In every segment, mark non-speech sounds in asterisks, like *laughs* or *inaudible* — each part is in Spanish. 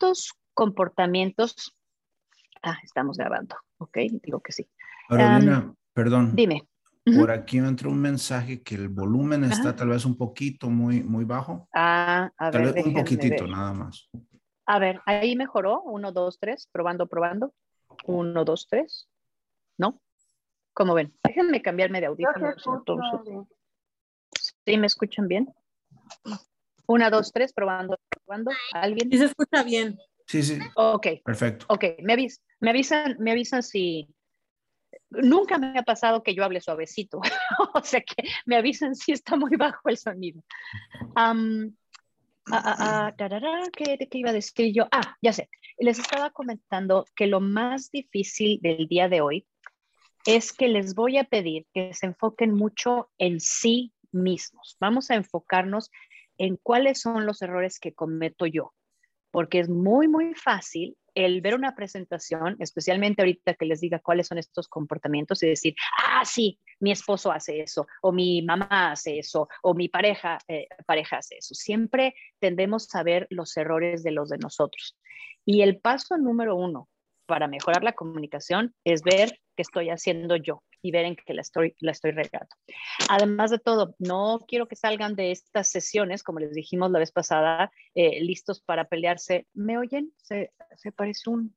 ¿cuántos comportamientos? Ah, estamos grabando, ok, digo que sí. Carolina, perdón. Dime. Por aquí me entró un mensaje que el volumen está tal vez un poquito muy, muy bajo. Ah, a tal ver. vez un poquitito, ver. nada más. A ver, ahí mejoró. Uno, dos, tres. Probando, probando. Uno, dos, tres. ¿No? ¿Cómo ven? Déjenme cambiarme de audífonos. entonces. ¿Sí me escuchan bien? Una, dos, tres. Probando, probando. ¿Alguien? Sí se escucha bien. Sí, sí, Ok. perfecto. Ok, me, avis- me avisan, me avisan si. Nunca me ha pasado que yo hable suavecito, *laughs* o sea que me avisan si está muy bajo el sonido. Ah, ah, ah, ¿qué, de qué iba a decir yo? Ah, ya sé. Les estaba comentando que lo más difícil del día de hoy es que les voy a pedir que se enfoquen mucho en sí mismos. Vamos a enfocarnos en cuáles son los errores que cometo yo porque es muy, muy fácil el ver una presentación, especialmente ahorita que les diga cuáles son estos comportamientos y decir, ah, sí, mi esposo hace eso, o mi mamá hace eso, o mi pareja, eh, pareja hace eso. Siempre tendemos a ver los errores de los de nosotros. Y el paso número uno para mejorar la comunicación es ver qué estoy haciendo yo y ver en qué la estoy, la estoy regando. Además de todo, no quiero que salgan de estas sesiones, como les dijimos la vez pasada, eh, listos para pelearse. ¿Me oyen? Se, se parece un...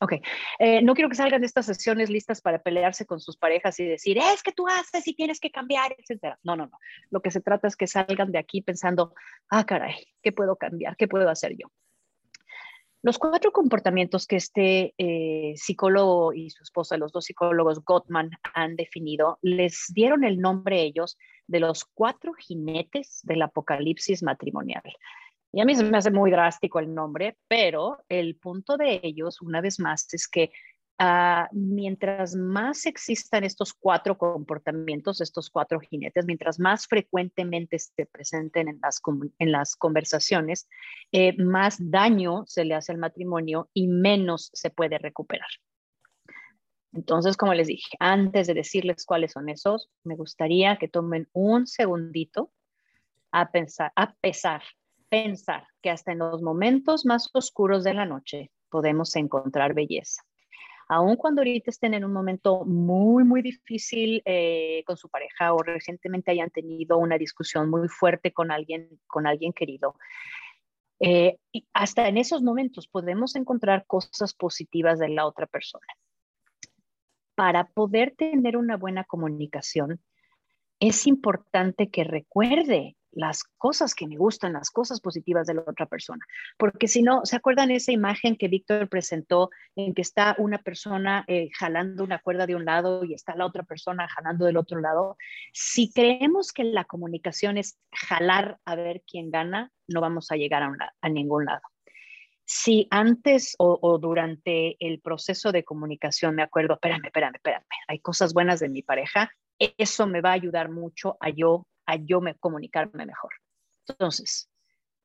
Ok, Eh, no quiero que salgan de estas sesiones listas para pelearse con sus parejas y decir, es que tú haces y tienes que cambiar, etcétera. No, no, no. Lo que se trata es que salgan de aquí pensando, ah, caray, ¿qué puedo cambiar? ¿Qué puedo hacer yo? Los cuatro comportamientos que este eh, psicólogo y su esposa, los dos psicólogos Gottman, han definido, les dieron el nombre ellos de los cuatro jinetes del apocalipsis matrimonial. Y a mí se me hace muy drástico el nombre, pero el punto de ellos, una vez más, es que ah, mientras más existan estos cuatro comportamientos, estos cuatro jinetes, mientras más frecuentemente se presenten en las, conversaciones, eh, más daño se le hace al matrimonio y menos se puede recuperar. Entonces, como les dije, antes de decirles cuáles son esos, me gustaría que tomen un segundito a pensar, a pesar, pensar que hasta en los momentos más oscuros de la noche podemos encontrar belleza. Aun cuando ahorita estén en un momento muy, muy difícil eh, con su pareja o recientemente hayan tenido una discusión muy fuerte con alguien, con alguien querido, eh, y hasta en esos momentos podemos encontrar cosas positivas de la otra persona. Para poder tener una buena comunicación, es importante que recuerde las cosas que me gustan, las cosas positivas de la otra persona. Porque si no, ¿se acuerdan esa imagen que Víctor presentó en que está una persona eh, jalando una cuerda de un lado y está la otra persona jalando del otro lado? Si creemos que la comunicación es jalar a ver quién gana, no vamos a llegar a, ningún lado. Si antes o, o durante el proceso de comunicación me acuerdo, espérame, espérame, espérame, hay cosas buenas de mi pareja, eso me va a ayudar mucho a yo, a yo me comunicarme mejor. Entonces,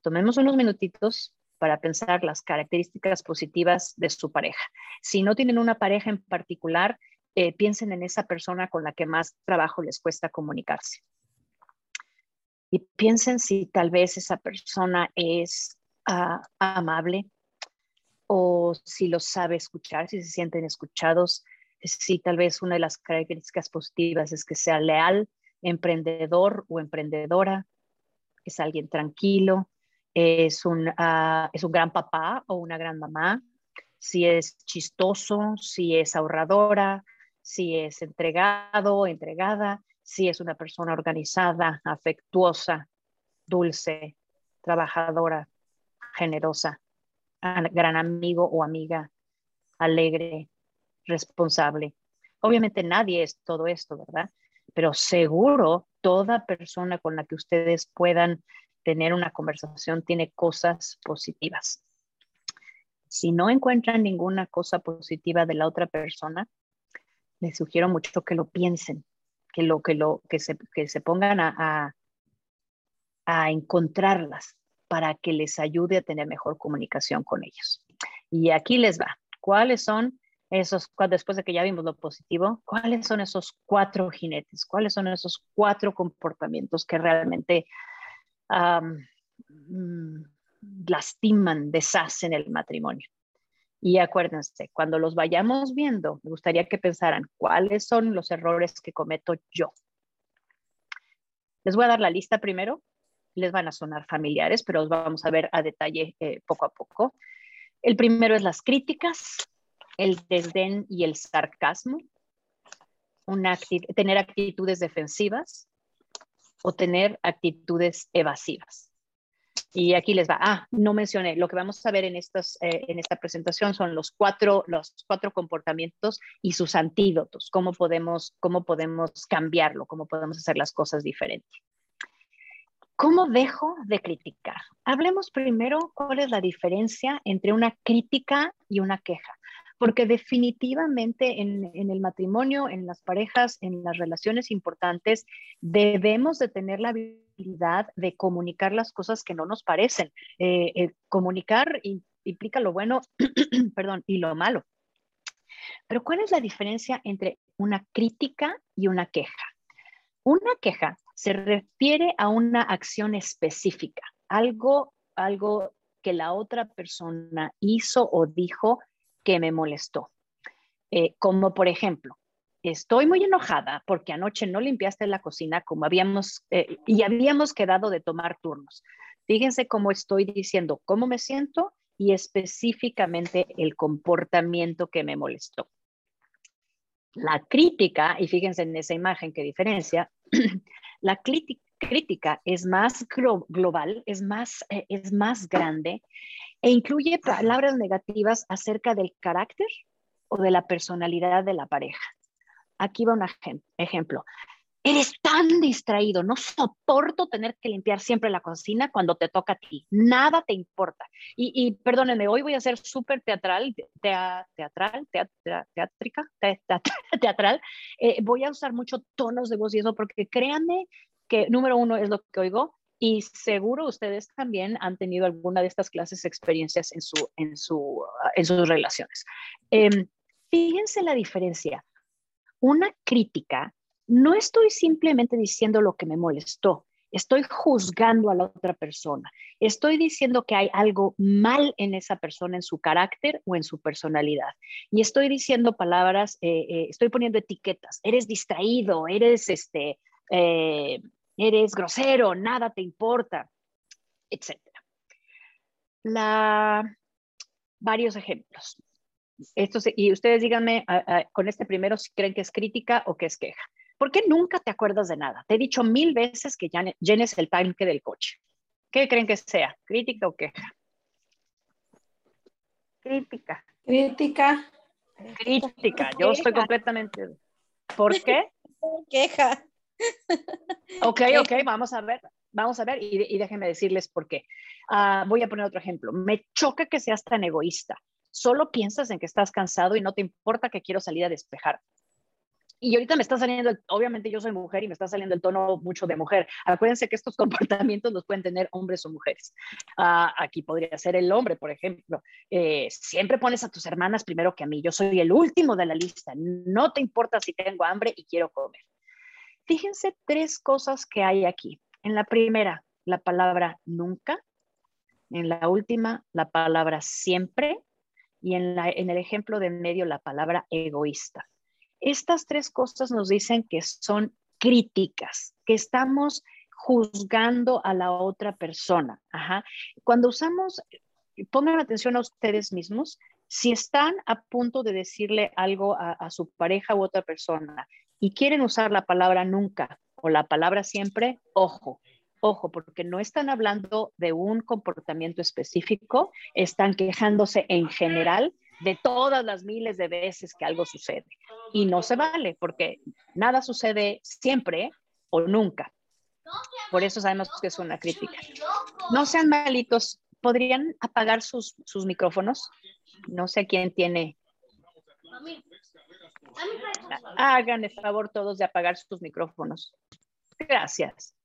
tomemos unos minutitos para pensar las características positivas de su pareja. Si no tienen una pareja en particular, eh, piensen en esa persona con la que más trabajo les cuesta comunicarse. Y piensen si tal vez esa persona es ah, amable o si los sabe escuchar, si se sienten escuchados, si tal vez una de las características positivas es que sea leal, emprendedor o emprendedora, es alguien tranquilo, es un, ah, es un gran papá o una gran mamá, si es chistoso, si es ahorradora, si es entregado entregada, si es una persona organizada, afectuosa, dulce, trabajadora, generosa, gran amigo o amiga, alegre, responsable. Obviamente nadie es todo esto, ¿verdad? Pero seguro toda persona con la que ustedes puedan tener una conversación tiene cosas positivas. Si no encuentran ninguna cosa positiva de la otra persona, les sugiero mucho que lo piensen, que lo que lo que se, que se pongan a, a, a encontrarlas para que les ayude a tener mejor comunicación con ellos. Y aquí les va. ¿Cuáles son esos, después de que ya vimos lo positivo, cuáles son esos cuatro jinetes? ¿Cuáles son esos cuatro comportamientos que realmente mm, lastiman, deshacen el matrimonio. Y acuérdense, cuando los vayamos viendo, me gustaría que pensaran cuáles son los errores que cometo yo. Les voy a dar la lista primero. Les van a sonar familiares, pero los vamos a ver a detalle eh, poco a poco. El primero es las críticas, el desdén y el sarcasmo, tener actitudes defensivas o tener actitudes evasivas. Y aquí les va. Ah, no mencioné. Lo que vamos a ver en, estos, eh, en esta presentación son los cuatro, los cuatro comportamientos y sus antídotos. Cómo podemos, cómo podemos cambiarlo, cómo podemos hacer las cosas diferentes. ¿Cómo dejo de criticar? Hablemos primero cuál es la diferencia entre una crítica y una queja porque definitivamente en, el matrimonio, en las parejas, en las relaciones importantes, debemos de tener la habilidad de comunicar las cosas que no nos parecen. Eh, eh, comunicar implica lo bueno, *clears throat* perdón, y lo malo. Pero ¿cuál es la diferencia entre una crítica y una queja? Una queja se refiere a una acción específica, algo, algo que la otra persona hizo o dijo que me molestó. Eh, como por ejemplo, estoy muy enojada porque anoche no limpiaste la cocina como habíamos eh, y habíamos quedado de tomar turnos. Fíjense cómo estoy diciendo cómo me siento y específicamente el comportamiento que me molestó. La crítica, y fíjense en esa imagen qué diferencia, *clears throat* la crítica es más global, es más, eh, es más grande e incluye palabras negativas acerca del carácter o de la personalidad de la pareja. Aquí va un ejemplo. Eres tan distraído, no soporto tener que limpiar siempre la cocina cuando te toca a ti. Nada te importa. Y, perdónenme, hoy voy a ser súper teatral, teatral, teatrica, *laughs* teatral. Eh, voy a usar mucho tonos de voz y eso porque créanme que número uno es lo que oigo y seguro ustedes también han tenido alguna de estas clases experiencias en, su, en, su, en sus relaciones. Em, fíjense la diferencia. Una crítica, no estoy simplemente diciendo lo que me molestó, estoy juzgando a la otra persona, estoy diciendo que hay algo mal en esa persona, en su carácter o en su personalidad. Y estoy diciendo palabras, eh, eh, estoy poniendo etiquetas, eres distraído, eres este... Eh, eres grosero, nada te importa, etc. La, varios ejemplos. Estos, y ustedes díganme con este primero si creen que es crítica o que es queja. ¿Por qué nunca te acuerdas de nada? Te he dicho mil veces que llenes el tanque del coche. ¿Qué creen que sea? ¿Crítica o queja? Crítica. Crítica. Crítica. Yo estoy completamente. ¿Por qué? *laughs* Queja. *laughs* Ok, ok, vamos a ver, vamos a ver y, déjenme decirles por qué. Ah, voy a poner otro ejemplo. Me choca que seas tan egoísta. Solo piensas en que estás cansado y no te importa que quiero salir a despejar. Y ahorita me está saliendo, obviamente yo soy mujer y me está saliendo el tono mucho de mujer. Acuérdense que estos *laughs* comportamientos los pueden tener hombres o mujeres. Ah, aquí podría ser el hombre, por ejemplo. Eh, siempre pones a tus hermanas primero que a mí. Yo soy el último de la lista. No te importa si tengo hambre y quiero comer. Fíjense tres cosas que hay aquí. En la primera, la palabra nunca. En la última, la palabra siempre. Y en, el ejemplo de medio, la palabra egoísta. Estas tres cosas nos dicen que son críticas, que estamos juzgando a la otra persona. Cuando usamos, pongan atención a ustedes mismos, si están a punto de decirle algo a, a, su pareja u otra persona y quieren usar la palabra nunca o la palabra siempre, ojo, ojo, porque no están hablando de un comportamiento específico, están quejándose en general de todas las miles de veces que algo sucede. Y no se vale, porque nada sucede siempre o nunca. Por eso sabemos que es una crítica. No sean malitos. ¿Podrían apagar sus, sus micrófonos? No sé quién tiene Hagan el favor todos de apagar sus micrófonos. Gracias.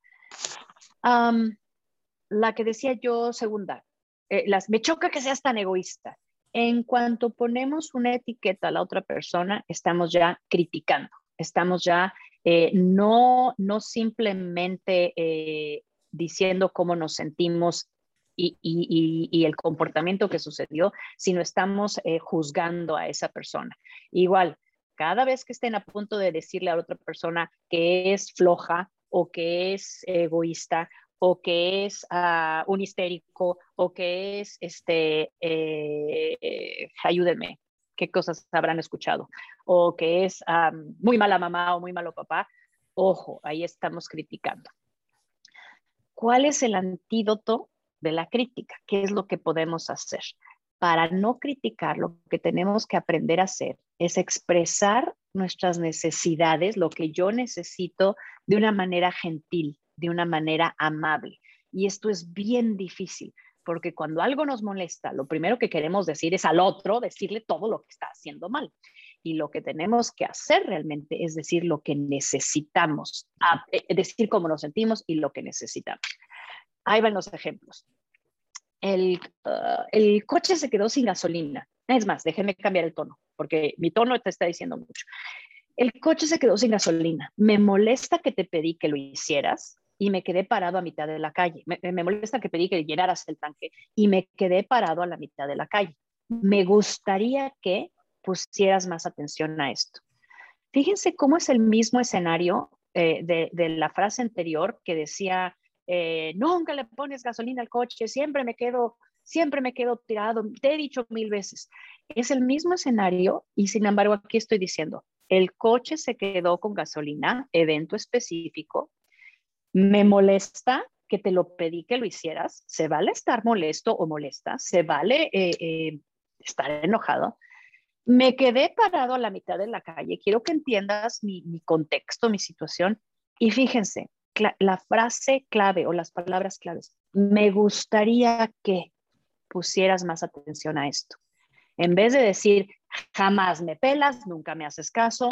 la que decía yo, segunda, eh, las, me choca que seas tan egoísta. En cuanto ponemos una etiqueta a la otra persona, estamos ya criticando, estamos ya eh, no, no simplemente eh, diciendo cómo nos sentimos y, el comportamiento que sucedió, sino estamos eh, juzgando a esa persona. Igual, cada vez que estén a punto de decirle a otra persona que es floja o que es egoísta o que es uh, un histérico o que es, este, eh, ayúdenme, qué cosas habrán escuchado, o que es um, muy mala mamá o muy malo papá, ojo, ahí estamos criticando. ¿Cuál es el antídoto de la crítica? ¿Qué es lo que podemos hacer? Para no criticar, lo que tenemos que aprender a hacer es expresar nuestras necesidades, lo que yo necesito de una manera gentil, de una manera amable. Y esto es bien difícil, porque cuando algo nos molesta, lo primero que queremos decir es al otro, decirle todo lo que está haciendo mal. Y lo que tenemos que hacer realmente es decir lo que necesitamos, eh, decir cómo nos sentimos y lo que necesitamos. Ahí van los ejemplos. El, uh, el coche se quedó sin gasolina. Es más, déjenme cambiar el tono, porque mi tono te está diciendo mucho. El coche se quedó sin gasolina. Me molesta que te pedí que lo hicieras y me quedé parado a mitad de la calle. Me, me, molesta que pedí que llenaras el tanque y me quedé parado a la mitad de la calle. Me gustaría que pusieras más atención a esto. Fíjense cómo es el mismo escenario eh, de, la frase anterior que decía, eh, nunca le pones gasolina al coche, siempre me quedo, siempre me quedo tirado, te he dicho mil veces. Es el mismo escenario y sin embargo aquí estoy diciendo, el coche se quedó con gasolina, evento específico, me molesta que te lo pedí que lo hicieras, se vale estar molesto o molesta, se vale eh, estar enojado, me quedé parado a la mitad de la calle. Quiero que entiendas mi, contexto, mi situación. Y fíjense, la frase clave o las palabras claves, me gustaría que pusieras más atención a esto. En vez de decir, jamás me pelas, nunca me haces caso,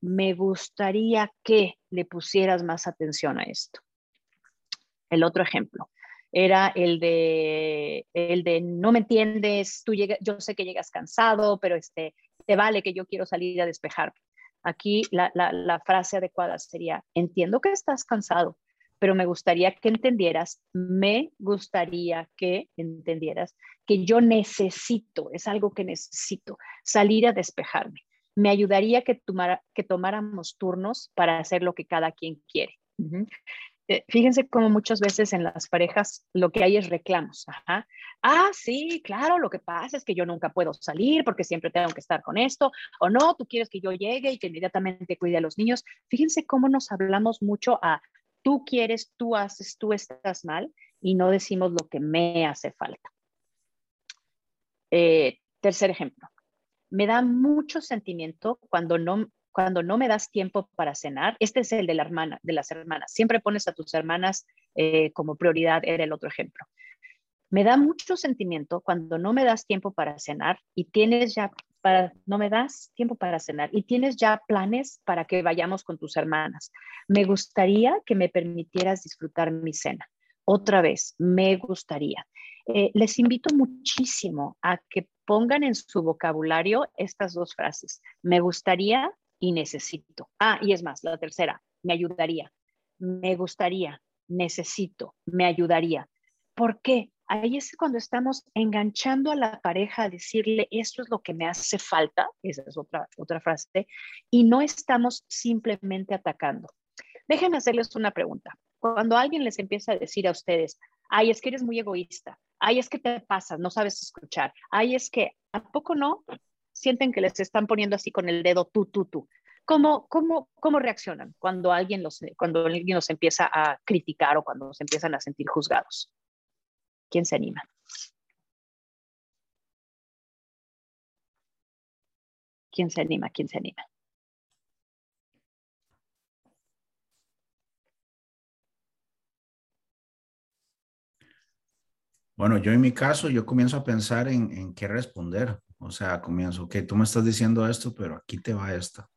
me gustaría que le pusieras más atención a esto. El otro ejemplo, era el de, el de no me entiendes, tú yo sé que llegas cansado, pero este, te vale que yo quiero salir a despejar. Aquí la, frase adecuada sería, entiendo que estás cansado, pero me gustaría que entendieras, me gustaría que entendieras que yo necesito, es algo que necesito, salir a despejarme. Me ayudaría que, tomara, que tomáramos turnos para hacer lo que cada quien quiere. Eh, fíjense cómo muchas veces en las parejas lo que hay es reclamos. Ah, sí, claro, lo que pasa es que yo nunca puedo salir porque siempre tengo que estar con esto. O no, tú quieres que yo llegue y que inmediatamente cuide a los niños. Fíjense cómo nos hablamos mucho a tú quieres, tú haces, tú estás mal y no decimos lo que me hace falta. Eh, tercer ejemplo. Me da mucho sentimiento cuando no cuando no me das tiempo para cenar, este es el de la hermana, de las hermanas. Siempre pones a tus hermanas eh, como prioridad, era el otro ejemplo. Me da mucho sentimiento cuando no me das tiempo para cenar y tienes ya para, no me das tiempo para cenar y tienes ya planes para que vayamos con tus hermanas. Me gustaría que me permitieras disfrutar mi cena. Otra vez, me gustaría. Eh, les invito muchísimo a que pongan en su vocabulario estas dos frases. Me gustaría y necesito. Ah, y es más, la tercera, me ayudaría, me gustaría, necesito, me ayudaría. ¿Por qué? Ahí es cuando estamos enganchando a la pareja a decirle, esto es lo que me hace falta, esa es otra, otra frase, y no estamos simplemente atacando. Déjenme hacerles una pregunta. Cuando alguien les empieza a decir a ustedes, ay, es que eres muy egoísta, ay, es que te pasas, no sabes escuchar, ay, es que, ¿a poco no? Sienten que les están poniendo así con el dedo tú, tú, tú. ¿Cómo, cómo, cómo reaccionan cuando alguien, los, cuando alguien los empieza a criticar o cuando se empiezan a sentir juzgados? ¿Quién se anima? ¿Quién se anima? ¿Quién se anima? Bueno, yo en mi caso, yo comienzo a pensar en, en qué responder. O sea, comienzo, ok, tú me estás diciendo esto, pero aquí te va esto.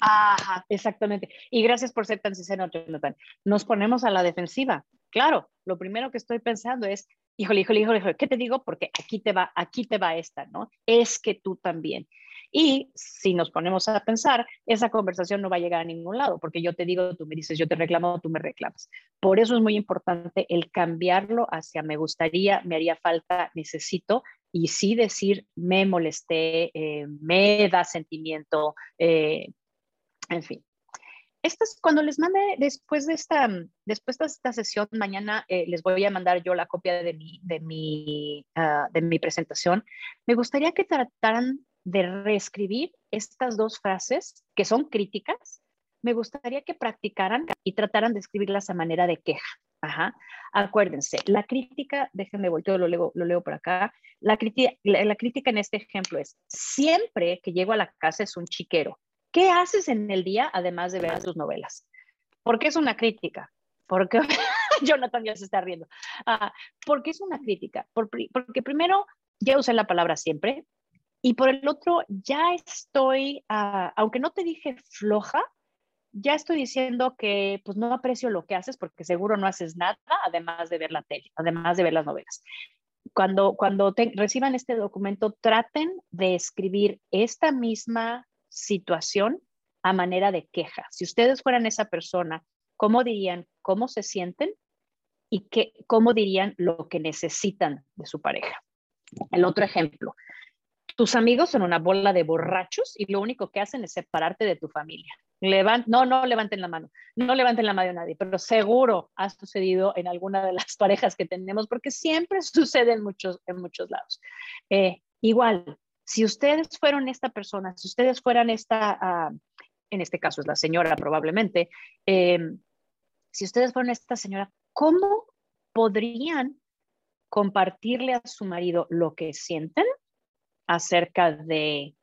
Ajá, exactamente. Y gracias por ser tan sincero, Jonathan. Nos ponemos a la defensiva. Claro, lo primero que estoy pensando es, híjole, híjole, híjole, ¿qué te digo? Porque aquí te va, aquí te va esta, ¿no? Es que tú también. Y si nos ponemos a pensar, esa conversación no va a llegar a ningún lado, porque yo te digo, tú me dices, yo te reclamo, tú me reclamas. Por eso es muy importante el cambiarlo hacia me gustaría, me haría falta, necesito, y sí decir, me molesté, eh, me da sentimiento, eh, en fin. Esto es cuando les mande después de esta, después de esta sesión, mañana eh, les voy a mandar yo la copia de mi, de mi, ah, de mi presentación. Me gustaría que trataran de reescribir estas dos frases que son críticas, me gustaría que practicaran y trataran de escribirlas a manera de queja. Acuérdense, la crítica, déjenme volteo, lo leo, lo leo por acá. La crítica, la, crítica en este ejemplo es, siempre que llego a la casa es un chiquero. ¿Qué haces en el día además de ver tus novelas? ¿Por qué es una crítica? Porque *laughs* Jonathan ya se está riendo. Ah, ¿Por qué es una crítica? porque primero, ya usé la palabra siempre, y por el otro, ya estoy, ah, aunque no te dije floja, ya estoy diciendo que pues no aprecio lo que haces porque seguro no haces nada además de ver la tele, además de ver las novelas. Cuando, cuando reciban este documento, traten de escribir esta misma situación a manera de queja. Si ustedes fueran esa persona, ¿cómo dirían cómo se sienten y qué, cómo dirían lo que necesitan de su pareja? El otro ejemplo, tus amigos son una bola de borrachos y lo único que hacen es separarte de tu familia. no, no levanten la mano, no levanten la mano de nadie, pero seguro ha sucedido en alguna de las *laughs* parejas que tenemos, porque siempre *laughs* sucede en muchos, en muchos lados. Eh, igual, si ustedes fueron esta persona, si ustedes fueran esta, ah, en este caso es la señora probablemente, em, si ustedes fueron esta señora, ¿cómo podrían compartirle a su marido lo que sienten acerca de...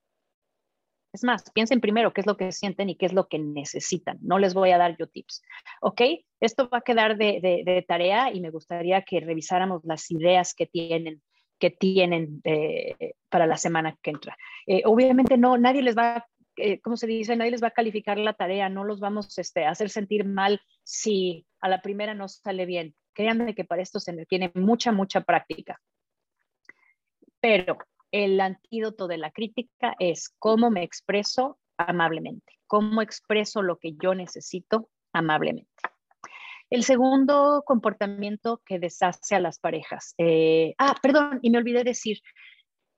Es más, piensen primero qué es lo que sienten y qué es lo que necesitan. No les voy a dar yo tips. ¿Ok? Esto va a quedar de, tarea y me gustaría que revisáramos las ideas que tienen que tienen eh, para la semana que entra. Eh, obviamente no, nadie les va, eh, ¿cómo se dice? Nadie les va a calificar la tarea, no los vamos este, a hacer sentir mal si a la primera no sale bien. Créanme que para esto se tiene mucha, mucha práctica. Pero el antídoto de la crítica es cómo me expreso amablemente, cómo expreso lo que yo necesito amablemente. El segundo comportamiento que deshace a las parejas. Eh, ah, perdón, y me olvidé decir,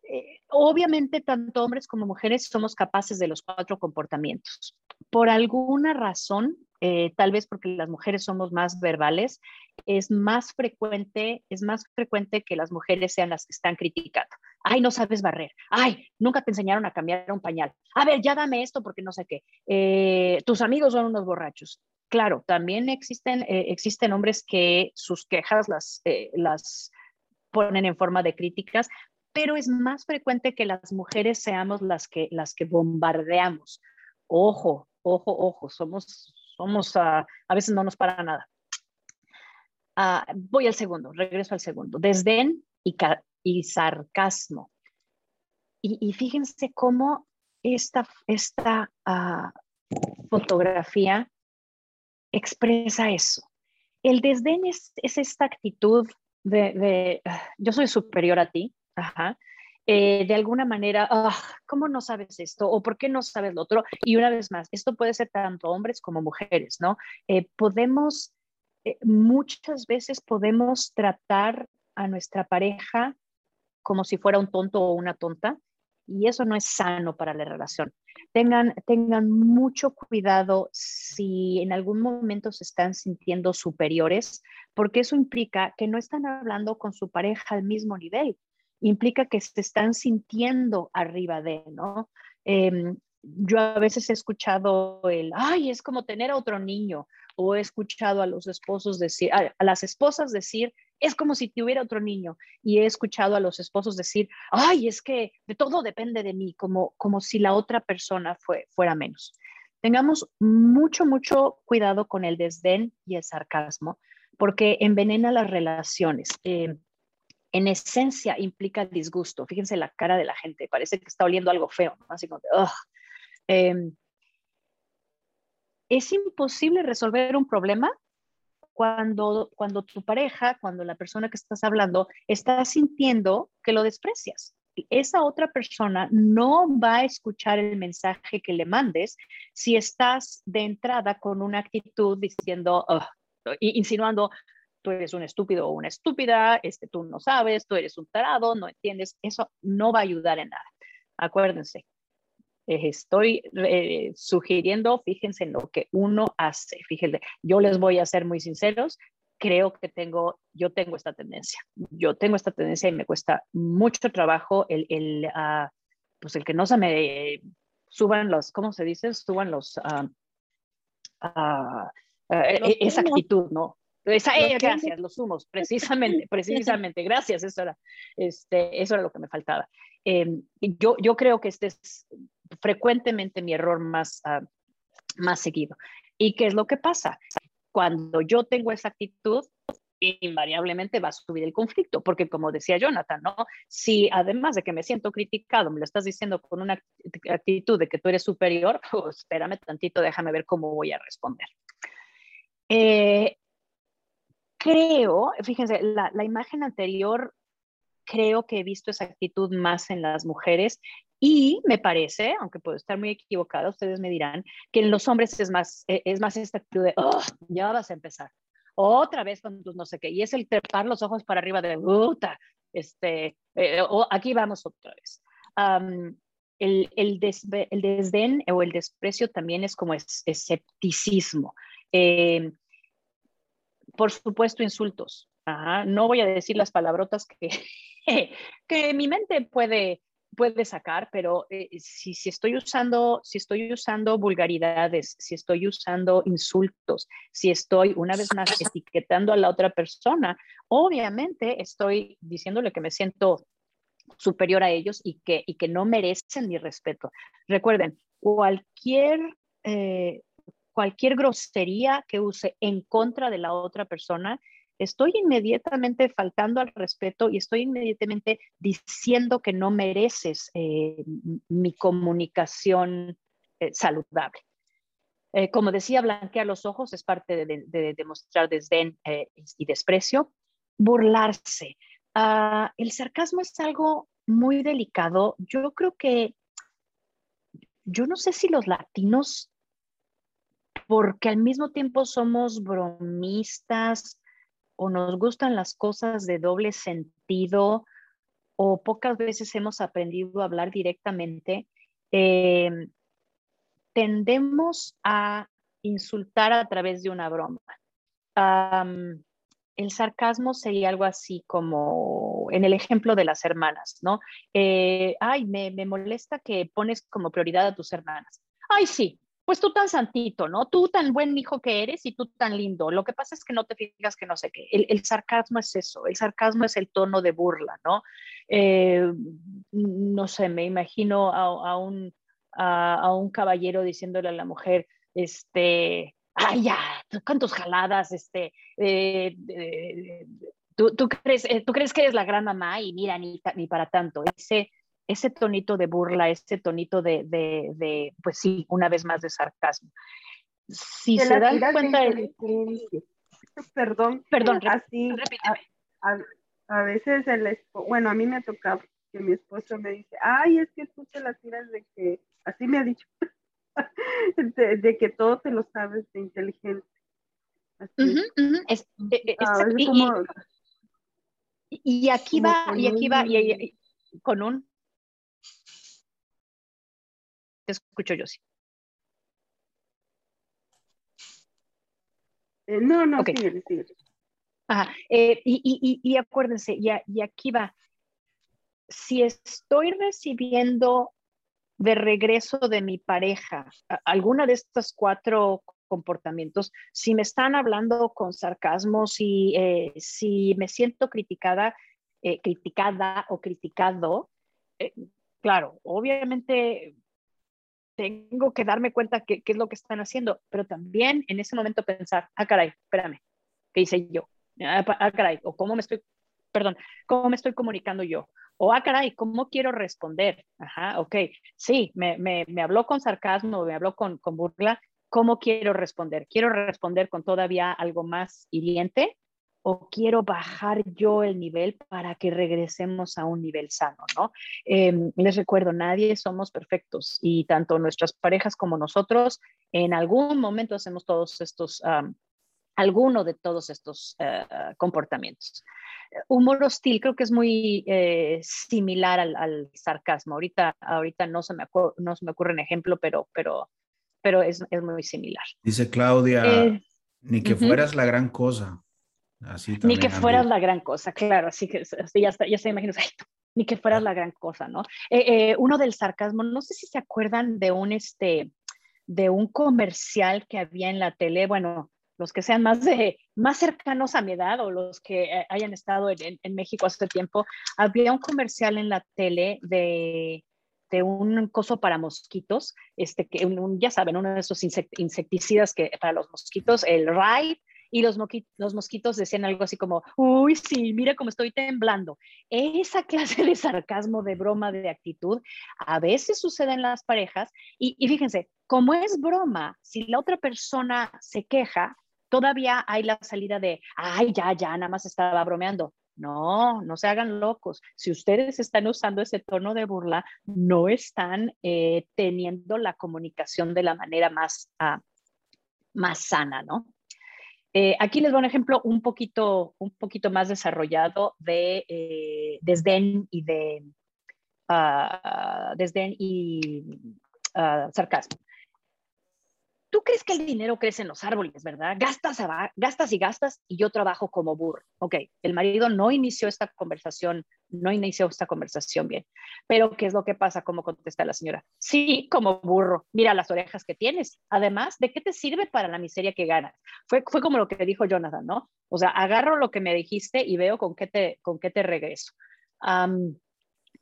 eh, obviamente tanto hombres como mujeres somos capaces de los cuatro comportamientos. Por alguna razón, eh, tal vez porque las mujeres somos más verbales, es más frecuente, es más frecuente que las mujeres sean las que están criticando. Ay, no sabes barrer. Ay, nunca te enseñaron a cambiar un pañal. A ver, ya dame esto porque no sé qué. Eh, tus amigos son unos borrachos. Claro, también existen, eh, existen hombres que sus quejas las, las ponen en forma de críticas, pero es más frecuente que las mujeres seamos las que, las que bombardeamos. Ojo, ojo, ojo, somos, somos, a veces no nos para nada. Ah, voy al segundo, regreso al segundo. Desdén y, y sarcasmo. Y, fíjense cómo esta, esta ah, fotografía expresa eso. El desdén es, es esta actitud de, de, ah, yo soy superior a ti, ajá, eh, de alguna manera, ah, ¿cómo no sabes esto? ¿O por qué no sabes lo otro? Y una vez más, esto puede ser tanto hombres como mujeres, ¿no? Eh, podemos, eh, muchas veces podemos tratar a nuestra pareja como si fuera un tonto o una tonta, y eso no es sano para la relación. Tengan, tengan mucho cuidado si en algún momento se están sintiendo superiores, porque eso implica que no están hablando con su pareja al mismo nivel implica que se están sintiendo arriba de, ¿no? Em, yo a veces he escuchado el, ay, es como tener a otro niño, o he escuchado a los esposos decir, a, las esposas decir, es como si tuviera otro niño, y he escuchado a los esposos decir, ay, es que de todo depende de mí, como, como si la otra persona fue, fuera menos. Tengamos mucho, mucho cuidado con el desdén y el sarcasmo, porque envenena las relaciones. Eh, en esencia implica disgusto. Fíjense la cara de la gente, parece que está oliendo algo feo, así como em, es imposible resolver un problema cuando, cuando tu pareja, cuando la persona que estás hablando está sintiendo que lo desprecias. esa otra persona no va a escuchar el mensaje que le mandes si estás de entrada con una actitud diciendo, insinuando, tú eres un estúpido o una estúpida, este, tú no sabes, tú eres un tarado, no entiendes, eso no va a ayudar en nada. Acuérdense, estoy eh, sugiriendo, fíjense en lo que uno hace, fíjense, yo les voy a ser muy sinceros, creo que tengo, yo tengo esta tendencia, yo tengo esta tendencia y me cuesta mucho trabajo el, el ah, pues el que no se me suban los, ¿cómo se dice? Suban los, uh, esa actitud, ¿no? Esa, eh, gracias, los humos, precisamente, *laughs* precisamente, gracias, eso era, este, eso era lo que me faltaba. Em, yo, yo creo que este es frecuentemente mi error más, más seguido. ¿Y qué es lo que pasa? cuando yo tengo esa actitud, invariablemente va a subir el conflicto, porque como decía Jonathan, ¿no? Si además de que me siento criticado, me lo estás diciendo con una actitud de que tú eres superior, *laughs* pues espérame tantito, déjame ver cómo voy a responder. Eh, creo, fíjense, la, la imagen anterior, creo que he visto esa actitud más en las mujeres y me parece, aunque puedo estar muy equivocada, ustedes me dirán, que en los hombres es más, e, es más esta actitud de, oh, ya vas a empezar. Otra vez con tus no sé qué. Y es el trepar los ojos para arriba de, puta, este, eh, o aquí vamos otra vez. el, el, el, desdén o el desprecio también es como escepticismo. Em, por supuesto, insultos. No voy a decir las palabrotas que, *laughs* que mi mente puede, puede sacar, pero eh, si, si, estoy usando, si estoy usando vulgaridades, si estoy usando insultos, si estoy una vez más etiquetando a la otra persona, obviamente estoy diciéndole que me siento superior a ellos y que, y que no merecen mi respeto. Recuerden, cualquier, eh, cualquier grosería que use en contra de la otra persona estoy inmediatamente faltando al respeto y estoy inmediatamente diciendo que no mereces eh, mi comunicación eh, saludable. Eh, como decía, blanquear los ojos es parte de, demostrar desdén y desprecio. Burlarse. Ah, el sarcasmo es algo muy delicado. Yo creo que, yo no sé si los latinos, porque al mismo tiempo somos bromistas, o nos gustan las cosas de doble sentido o pocas veces hemos aprendido a hablar directamente, em, tendemos a insultar a través de una broma. el sarcasmo sería algo así como en el ejemplo de las hermanas, ¿no? Eh, ay, me, me molesta que pones como prioridad a tus hermanas. Ay, sí, pues tú tan santito, ¿no? Tú tan buen hijo que eres y tú tan lindo. Lo que pasa es que no te fijas que no sé qué. El, sarcasmo es eso, el sarcasmo es el tono de burla, ¿no? Eh, no sé, me imagino a, un, a, un caballero diciéndole a la mujer, este, ay, ya, con tus jaladas, este, eh, eh, tú, tú, crees, tú crees que eres la gran mamá y mira, ni, ni para tanto. Ese ese tonito de burla, ese tonito de, de, pues sí, una vez más de sarcasmo. Si se dan cuenta... De... *laughs* Perdón, perdón, así, a, a, veces el bueno, a mí me ha tocado que mi esposo me dice, ay, es que tú te la tiras de que, así me ha dicho, *laughs* de, que todo te lo sabes de inteligente. y, aquí va, y aquí va, y, con un te escucho, yo sí. Eh, no, no, okay. sigue, sigue. Ajá. Eh, y, y, y, acuérdense, y, y aquí va. Si estoy recibiendo de regreso de mi pareja alguna de estos cuatro comportamientos, si me están hablando con sarcasmo, si, eh, si me siento criticada, eh, criticada o criticado, eh, claro, obviamente tengo que darme cuenta qué es lo que están haciendo, pero también en ese momento pensar, ah, caray, espérame, ¿qué hice yo? Ah, ah, caray, o cómo me estoy, perdón, cómo me estoy comunicando yo. O, ah, caray, ¿cómo quiero responder? Ajá, ok, sí, me, me, me habló con sarcasmo, me habló con, con burla, ¿cómo quiero responder? ¿Quiero responder con todavía algo más hiriente? O quiero bajar yo el nivel para que regresemos a un nivel sano, ¿no? Em, les recuerdo, nadie somos perfectos y tanto nuestras parejas como nosotros en algún momento hacemos todos estos, alguno de todos estos eh, comportamientos. Humor hostil creo que es muy eh, similar al, sarcasmo. Ahorita, ahorita no, se me no se me ocurre un ejemplo, pero, pero, pero es, es muy similar. Dice Claudia, eh, ni que fueras la gran cosa. Ni que fueras la gran cosa, claro, así que ya, está, ya se imagina, ni que fueras la gran cosa, ¿no? Eh, eh, uno del sarcasmo, no sé si se acuerdan de un, este, de un comercial que había en la tele, bueno, los que sean más, de, más cercanos a mi edad o los que eh, hayan estado en, en, México hace tiempo, había un comercial en la tele de, de un coso para mosquitos, este, que ya saben, uno de esos insecticidas que para los mosquitos, el Raid, y los, mosquitos decían algo así como, uy, sí, mira cómo estoy temblando. Esa *laughs* clase de sarcasmo, de broma, de actitud, a veces sucede en las parejas y, y fíjense, como es broma, si la otra persona se queja, todavía hay la salida de, ay, ya, ya, nada más estaba bromeando. No, no se hagan locos. Si ustedes están usando ese tono de burla, no están eh, teniendo la comunicación de la manera más, ah, más sana, ¿no? Eh, aquí les doy un ejemplo un poquito, un poquito más desarrollado de eh, desdén y de uh, desdén y uh, sarcasmo. Tú crees que el dinero crece en los árboles, ¿verdad? Gastas, gastas y gastas y yo trabajo como burro. Ok, el marido no inició esta conversación, no inició esta conversación bien. Pero, ¿qué es lo que pasa? ¿Cómo contesta la señora? Sí, como burro. Mira las orejas que tienes. Además, ¿de qué te sirve para la miseria que ganas? Fue, fue como lo que dijo Jonathan, ¿no? O sea, agarro lo que me dijiste y veo con qué te, con qué te regreso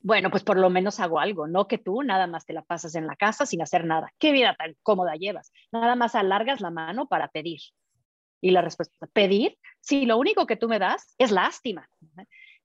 bueno, pues por lo menos hago algo, no que tú nada más te la pasas en la casa sin hacer nada. ¿Qué vida tan cómoda llevas? Nada más alargas la mano para pedir. Y la respuesta, pedir, si lo único que tú me das es lástima.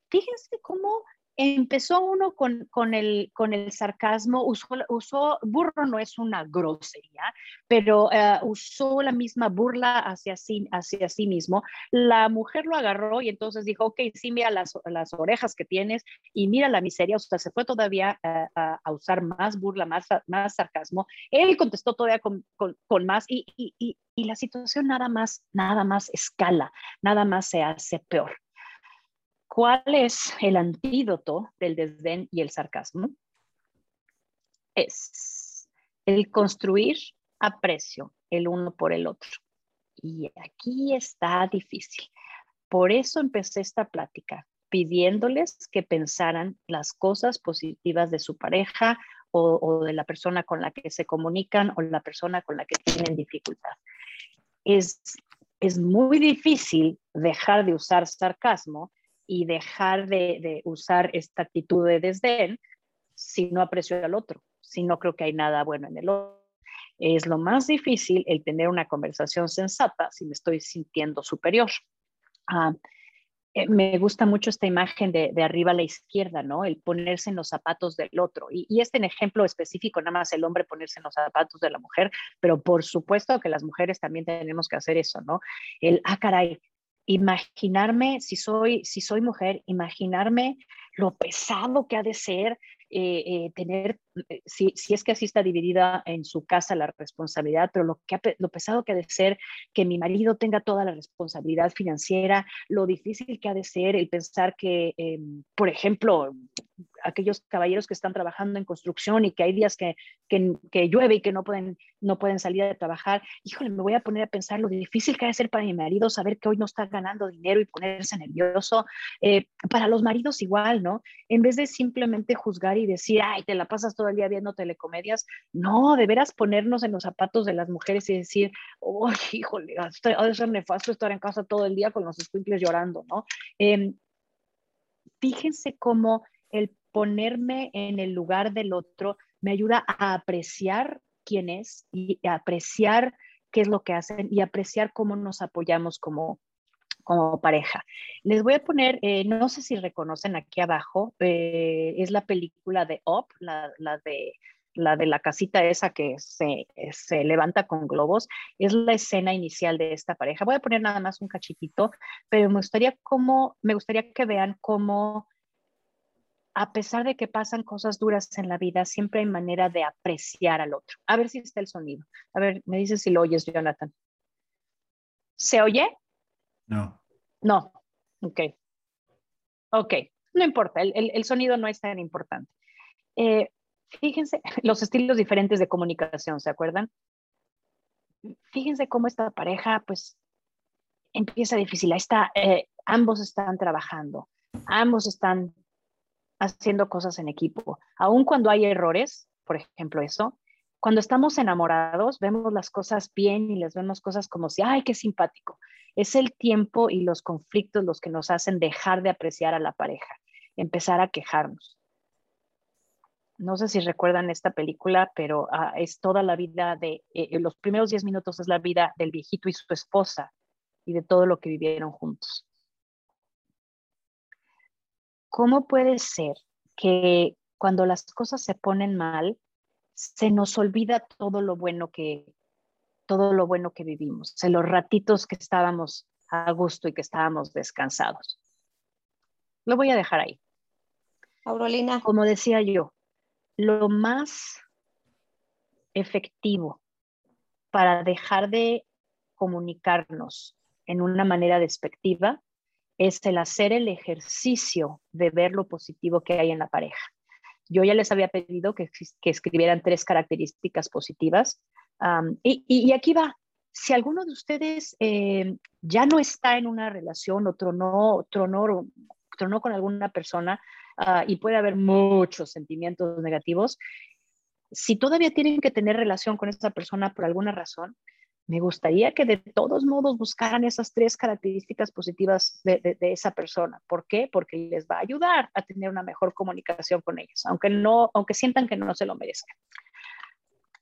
Fíjense cómo empezó uno con, con, el, con el sarcasmo, usó, usó, burro no es una grosería, pero eh, usó la misma burla hacia sí, hacia sí mismo. La mujer lo agarró y entonces dijo, ok, sí, mira las, las orejas que tienes y mira la miseria, o sea, se fue todavía a, usar más burla, más, más sarcasmo. Él contestó todavía con, con, con más y, y, y, y la situación nada más, nada más escala, nada más se hace peor. ¿Cuál es el antídoto del desdén y el sarcasmo? Es el construir aprecio el uno por el otro. Y aquí está difícil. Por eso empecé esta plática, pidiéndoles que pensaran las cosas positivas de su pareja o, de la persona con la que se comunican o la persona con la que tienen dificultad. Es, es muy difícil dejar de usar sarcasmo y dejar de, usar esta actitud de desdén si no aprecio al otro, si no creo que hay nada bueno en el otro. Es lo más difícil el tener una conversación sensata si me estoy sintiendo superior. Ah, eh, me gusta mucho esta imagen de, arriba a la izquierda, ¿no? El ponerse en los zapatos del otro. Y, y, este ejemplo específico, nada más el hombre ponerse en los zapatos de la mujer, pero por supuesto que las mujeres también tenemos que hacer eso, ¿no? El, ah, caray, imaginarme, si soy, si soy mujer, imaginarme lo pesado que ha de ser eh, eh, tener, si, si, es que así está dividida en su casa la responsabilidad, pero lo, que lo pesado que ha de ser que mi marido tenga toda la responsabilidad financiera, lo difícil que ha de ser el pensar que, em, por ejemplo, aquellos caballeros que están trabajando en construcción y que hay días que, que, llueve y que no pueden, no pueden salir a trabajar, híjole, me voy a poner a pensar lo difícil que ha de ser para mi marido saber que hoy no está ganando dinero y ponerse nervioso. Eh, para los maridos igual, ¿no? En vez de simplemente juzgar y decir, ay, te la pasas todo el día viendo telecomedias, no, de veras ponernos en los zapatos de las mujeres y decir, oh, híjole, ha de ser nefasto estar en casa todo el día con los squinkles llorando, ¿no? Em, fíjense cómo el ponerme en el lugar del otro me ayuda a apreciar quién es y apreciar qué es lo que hacen y apreciar cómo nos apoyamos como, como pareja. Les voy a poner, eh, no sé si reconocen aquí abajo, eh, es la película de Up, la, de la de la casita esa que se, se, levanta con globos, es la escena inicial de esta pareja. Voy a poner nada más un cachitito, pero me gustaría, cómo, me gustaría que vean cómo, a pesar de que pasan cosas duras en la vida, siempre hay manera de apreciar al otro. A ver si está el sonido. A ver, me dices si lo oyes, Jonathan. ¿Se oye? No. No. Ok. Ok. No importa, el, el, sonido no es tan importante. Eh, fíjense *laughs* los estilos diferentes de comunicación, ¿se acuerdan? Fíjense cómo esta pareja, pues, empieza difícil. Ahí está, eh, ambos están trabajando, ambos están haciendo cosas en equipo. Aun cuando hay errores, por ejemplo, eso, cuando estamos enamorados, vemos las cosas bien y les vemos cosas como si, ay, qué simpático. Es el tiempo y los conflictos los que nos hacen dejar de apreciar a la pareja, empezar a quejarnos no sé si recuerdan esta película, pero ah, es toda la vida de, eh, eh, los primeros 10 minutos es la vida del viejito y su esposa y de todo lo que vivieron juntos. ¿Cómo puede ser que cuando las cosas se ponen mal, se nos olvida todo lo bueno que, todo lo bueno que vivimos, en los ratitos que estábamos a gusto y que estábamos descansados? Lo voy a dejar ahí. Aurolina. Como decía yo, lo más efectivo para dejar de comunicarnos en una manera despectiva es el hacer el ejercicio de ver lo positivo que hay en la pareja. Yo ya les había pedido que, escribieran tres características positivas y, aquí va. Si alguno de ustedes eh, ya no está en una relación o tronó con alguna persona, Ah, y puede haber muchos sentimientos negativos. Si todavía tienen que tener relación con esa persona por alguna razón, me gustaría que de todos modos buscaran esas tres características positivas de, esa persona. ¿Por qué? Porque les va a ayudar a tener una mejor comunicación con ellos, aunque, no, aunque sientan que no se lo merezcan.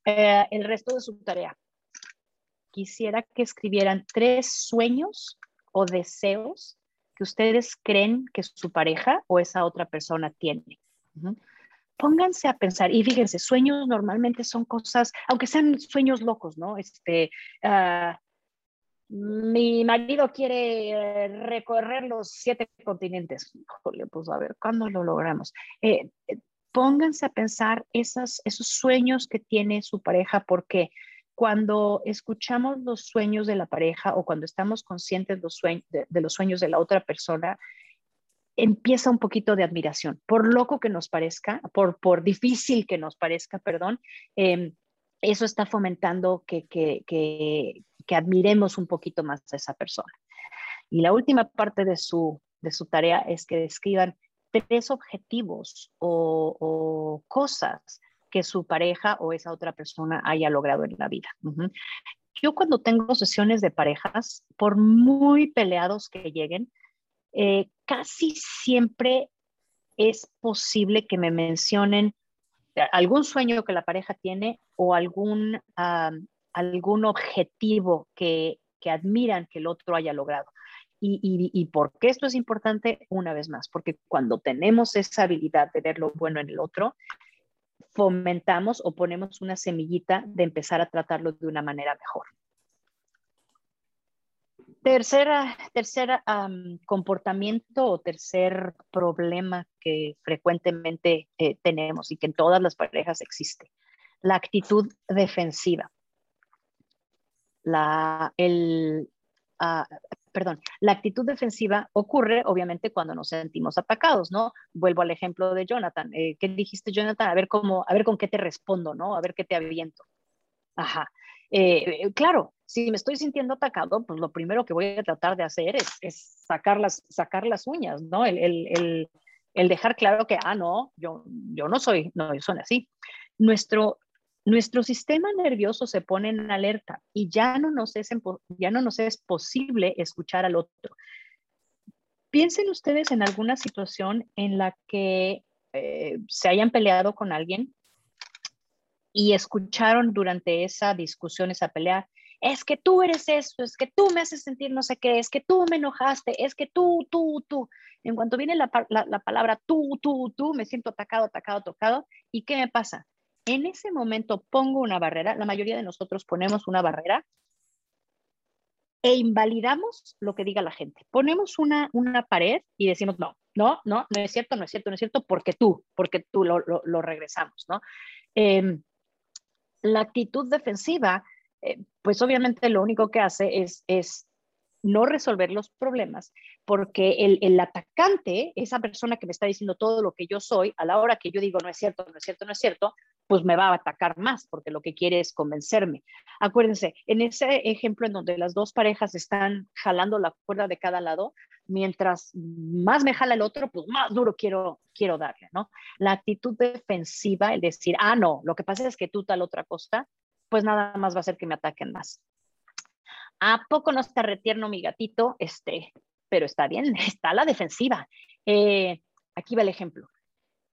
Eh, el resto de su tarea. Quisiera que escribieran tres sueños o deseos ustedes creen que su pareja o esa otra persona tiene. Pónganse a pensar y fíjense, sueños normalmente son cosas, aunque sean sueños locos, ¿no? Este, ah, mi marido quiere eh, recorrer los siete continentes. pues a ver, ¿cuándo lo logramos? Eh, eh, pónganse a pensar esas, esos sueños que tiene su pareja, porque cuando escuchamos los sueños de la pareja o cuando estamos conscientes de, los sueños de la otra persona, empieza un poquito de admiración. Por loco que nos parezca, por, por difícil que nos parezca, perdón, em, eso está fomentando que, que, admiremos un poquito más a esa persona. Y la última parte de su, de su tarea es que describan tres objetivos o, o cosas que su pareja o esa otra persona haya logrado en la vida. Yo cuando tengo sesiones de parejas, por muy peleados que lleguen, eh, casi siempre es posible que me mencionen algún sueño que la pareja tiene o algún, algún objetivo que, que, admiran que el otro haya logrado. Y, y, y, por qué esto es importante? Una vez más, porque cuando tenemos esa habilidad de ver lo bueno en el otro, fomentamos o ponemos una semillita de empezar a tratarlo de una manera mejor. Tercera, tercera comportamiento o tercer problema que frecuentemente eh, tenemos y que en todas las parejas existe, la actitud defensiva. La, el, ah, perdón, la actitud defensiva ocurre obviamente cuando nos sentimos atacados, ¿no? Vuelvo al ejemplo de Jonathan. Eh, ¿Qué dijiste, Jonathan? A ver cómo, a ver con qué te respondo, ¿no? A ver qué te aviento. Ajá. Eh, eh, claro, si me estoy sintiendo atacado, pues lo primero que voy a tratar de hacer es, sacar, las, sacar las uñas, ¿no? El, el, el, dejar claro que, ah, no, yo, yo no soy, no, yo soy así. Nuestro, nuestro sistema nervioso se pone en alerta y ya no nos es, ya no nos es posible escuchar al otro. Piensen ustedes en alguna situación en la que eh, se hayan peleado con alguien y escucharon durante esa discusión, esa pelea, es que tú eres eso, es que tú me haces sentir no sé qué, es que tú me enojaste, es que tú, tú, tú. En cuanto viene la, la palabra tú, tú, tú, me siento atacado, atacado, tocado. ¿Y qué me pasa? en ese momento pongo una barrera, la mayoría de nosotros ponemos una barrera e invalidamos lo que diga la gente. Ponemos una, una pared y decimos, no, no, no, no es cierto, no es cierto, no es cierto, porque tú, porque tú lo, lo, regresamos, ¿no? Em, la actitud defensiva, eh, pues obviamente lo único que hace es, es no resolver los problemas, porque el, el, atacante, esa persona que me está diciendo todo lo que yo soy, a la hora que yo digo no es cierto, no es cierto, no es cierto, pues me va a atacar más, porque lo que quiere es convencerme. Acuérdense, en ese ejemplo en donde las dos parejas están jalando la cuerda de cada lado, mientras más me jala el otro, pues más duro quiero, quiero darle, ¿no? La actitud defensiva, el decir, ah, no, lo que pasa es que tú tal otra cosa, pues nada más va a hacer que me ataquen más. ¿A poco no está retierno mi gatito? Este, pero está bien, *laughs* está la defensiva. Eh, aquí va el ejemplo.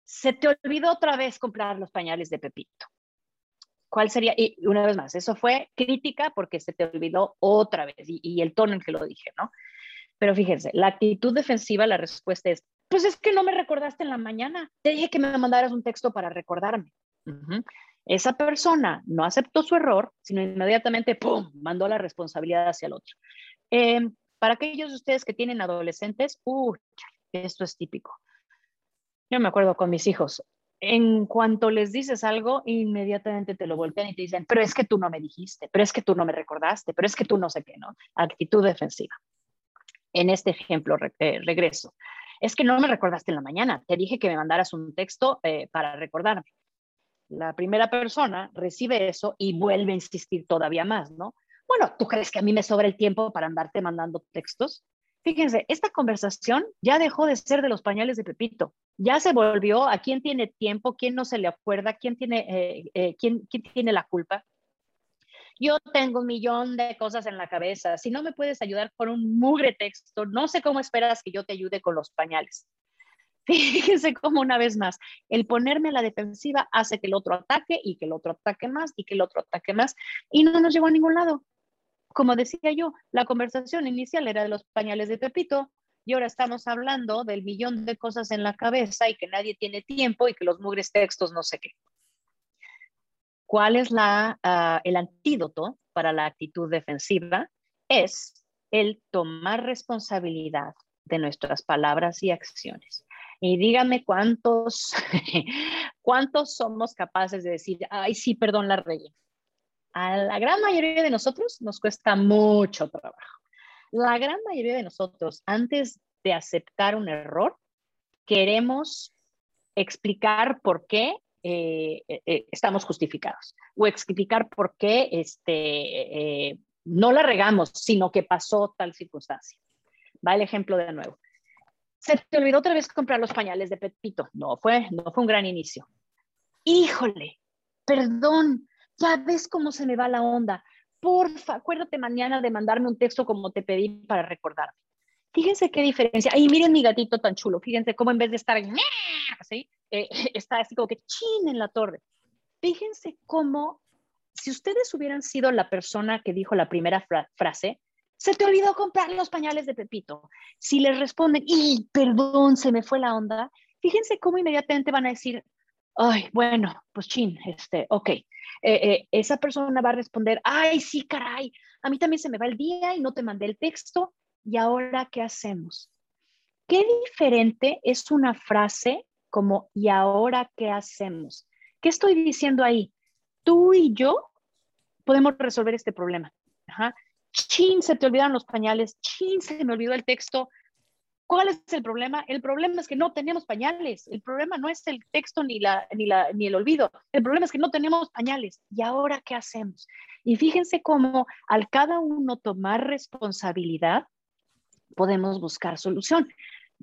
Se te olvidó otra vez comprar los pañales de Pepito. ¿Cuál sería? Y una vez más, eso fue crítica porque se te olvidó otra vez y, el tono en que lo dije, ¿no? Pero fíjense, la actitud defensiva, la respuesta es, pues es que no me recordaste en la mañana. Te dije que me mandaras un texto para recordarme. Esa persona no aceptó su error, sino inmediatamente, ¡pum!, mandó la responsabilidad hacia el otro. Em, para aquellos de ustedes que tienen adolescentes, uh, esto es típico. Yo me acuerdo con mis hijos, en cuanto les dices algo, inmediatamente te lo voltean y te dicen, pero es que tú no me dijiste, pero es que tú no me recordaste, pero es que tú no sé qué, ¿no? Actitud defensiva. En este ejemplo, eh, regreso. Es que no me recordaste en la mañana, te dije que me mandaras un texto eh, para recordarme la primera persona recibe eso y vuelve a insistir todavía más, ¿no? Bueno, ¿tú crees que a mí me sobra el tiempo para andarte mandando textos? Fíjense, esta conversación ya dejó de ser de los pañales de Pepito, ya se volvió a quién tiene tiempo, quién no se le acuerda, quién tiene, eh, eh, quién, quién tiene la culpa. Yo tengo un millón de cosas en la cabeza. Si no me puedes ayudar con un mugre texto, no sé cómo esperas que yo te ayude con los pañales. *laughs* Fíjense cómo una vez más, el ponerme a la defensiva hace que el otro ataque y que el otro ataque más y que el otro ataque más y no nos llegó a ningún lado. Como decía yo, la conversación inicial era de los pañales de Pepito y ahora estamos hablando del millón de cosas en la cabeza y que nadie tiene tiempo y que los mugres textos no sé qué. ¿Cuál es la, ah, el antídoto para la actitud defensiva? Es el tomar responsabilidad de nuestras palabras y acciones. Y díganme cuántos, *laughs* cuántos somos capaces de decir, ay, sí, perdón, la regué. A la gran mayoría de nosotros nos cuesta mucho trabajo. La gran mayoría de nosotros, antes de aceptar un error, queremos explicar por qué eh, eh, eh, estamos justificados o explicar por qué este, no la regamos, sino que pasó tal circunstancia. Va el ejemplo de nuevo se te olvidó otra vez comprar los pañales de Pepito. No fue, no fue un gran inicio. Híjole, perdón, ya ves cómo se me va la onda. Porfa, acuérdate mañana de mandarme un texto como te pedí para recordarme. Fíjense qué diferencia. Ay, miren mi gatito tan chulo. Fíjense cómo en vez de estar así, eh, *laughs* está así como que chin en la torre. Fíjense cómo, si ustedes hubieran sido la persona que dijo la primera frase, se te olvidó comprar los pañales de Pepito. Si les responden, y perdón, se me fue la onda, fíjense cómo inmediatamente van a decir, ay, bueno, pues chin, este, ok. Eh, eh, esa persona va a responder, ay, sí, caray, a mí también se me va el día y no te mandé el texto, ¿y ahora qué hacemos? Qué diferente es una frase como, ¿y ahora qué hacemos? ¿Qué estoy diciendo ahí? Tú y yo podemos resolver este problema. Ajá chin, se te olvidaron los pañales, chin, se me olvidó el texto. ¿Cuál es el problema? El problema es que no tenemos pañales. El problema no es el texto ni, la, ni, la, ni el olvido. El problema es que no tenemos pañales. ¿Y ahora qué hacemos? Y fíjense cómo al cada uno tomar responsabilidad, podemos buscar solución.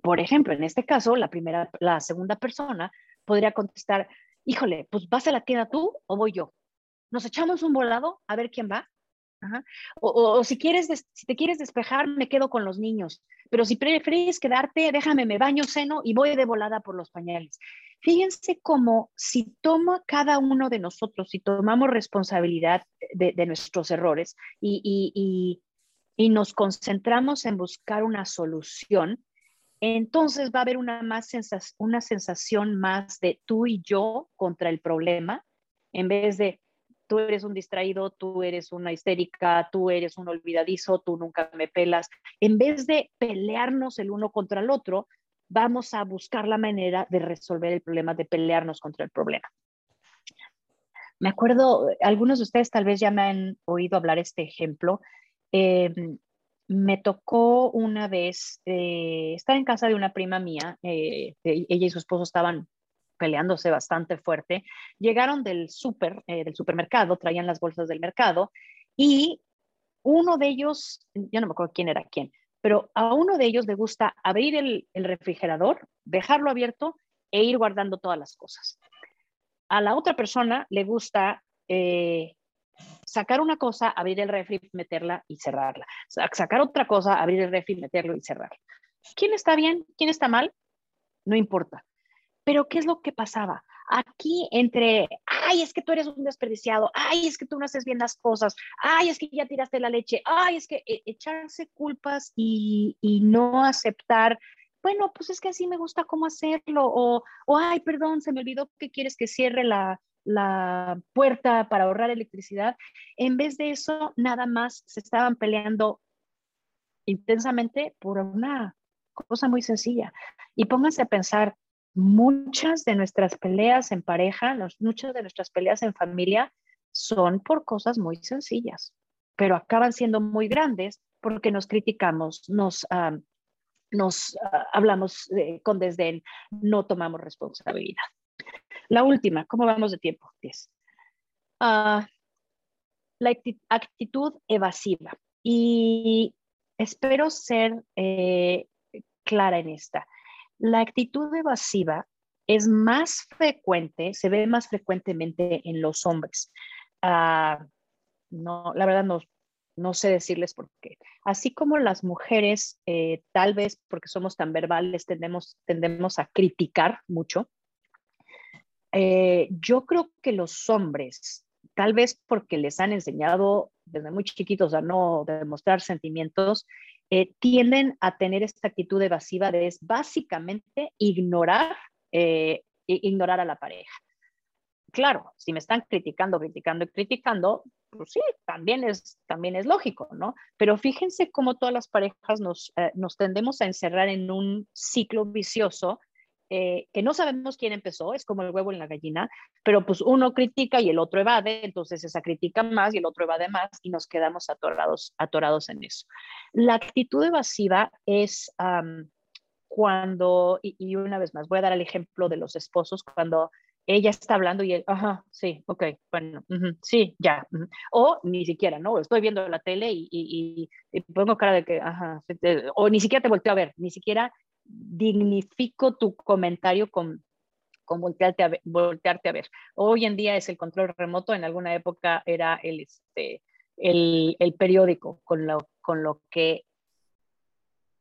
Por ejemplo, en este caso, la primera, la segunda persona podría contestar, híjole, pues vas a la tienda tú o voy yo. Nos echamos un volado a ver quién va. O, si quieres, si te quieres despejar, me quedo con los niños. Pero si prefieres quedarte, déjame, me baño, seno y voy de volada por los pañales. Fíjense cómo si toma cada uno de nosotros, si tomamos responsabilidad de, nuestros errores y, y, nos concentramos en buscar una solución, entonces va a haber una, más una sensación más de tú y yo contra el problema en vez de tú eres un distraído, tú eres una histérica, tú eres un olvidadizo, tú nunca me pelas. En vez de pelearnos el uno contra el otro, vamos a buscar la manera de resolver el problema, de pelearnos contra el problema. Me acuerdo, algunos de ustedes tal vez ya me han oído hablar este ejemplo. Em, me tocó una vez eh, estar en casa de una prima mía, eh, ella y su esposo estaban peleándose bastante fuerte, llegaron del súper, eh, del supermercado, traían las bolsas del mercado y uno de ellos, ya no me acuerdo quién era quién, pero a uno de ellos le gusta abrir el, refrigerador, dejarlo abierto e ir guardando todas las cosas. A la otra persona le gusta eh, sacar una cosa, abrir el refri, meterla y cerrarla. Sacar otra cosa, abrir el refri, meterlo y cerrarla. ¿Quién está bien? ¿Quién está mal? No importa. Pero ¿qué es lo que pasaba? Aquí entre, ay, es que tú eres un desperdiciado, ay, es que tú no haces bien las cosas, ay, es que ya tiraste la leche, ay, es que e, echarse culpas y, y no aceptar bueno, pues es que así me gusta cómo hacerlo, o, o, ay, perdón, se me olvidó que quieres que cierre la, la, puerta para ahorrar electricidad. En vez de eso, nada más se estaban peleando intensamente por una cosa muy sencilla. Y pónganse a pensar, muchas de nuestras peleas en pareja, muchas de nuestras peleas en familia son por cosas muy sencillas, pero acaban siendo muy grandes porque nos criticamos, nos, nos ah, hablamos con desdén, no tomamos responsabilidad. La última, ¿cómo vamos de tiempo? Uh, la actitud evasiva. Y espero ser eh, clara en esta. La actitud evasiva es más frecuente, se ve más frecuentemente en los hombres. Ah, no, la verdad no, no sé decirles por qué. Así como las mujeres, eh, tal vez porque somos tan verbales, tendemos, tendemos a criticar mucho. Eh, yo creo que los hombres, tal vez porque les han enseñado desde muy chiquitos a no demostrar sentimientos, eh, tienden a tener esta actitud evasiva de es básicamente ignorar, eh, ignorar a la pareja. Claro, si me están criticando, criticando y criticando, pues sí, también es, también es lógico, ¿no? Pero fíjense cómo todas las parejas nos, eh, nos tendemos a encerrar en un ciclo vicioso eh, que no sabemos quién empezó, es como el huevo en la gallina, pero pues uno critica y el otro evade, entonces esa critica más y el otro evade más y nos quedamos atorados, atorados en eso. La actitud evasiva es cuando, y, una vez más, voy a dar el ejemplo de los esposos, cuando ella está hablando y él, ajá, sí, ok, bueno, sí, ya. O ni siquiera, ¿no? Estoy viendo la tele y, y, y, pongo cara de que, ajá, o ni siquiera te volteo a ver, ni siquiera dignifico tu comentario con, con voltearte, a voltearte a ver. Hoy en día es el control remoto, en alguna época era el, este, el, el periódico con lo, con lo que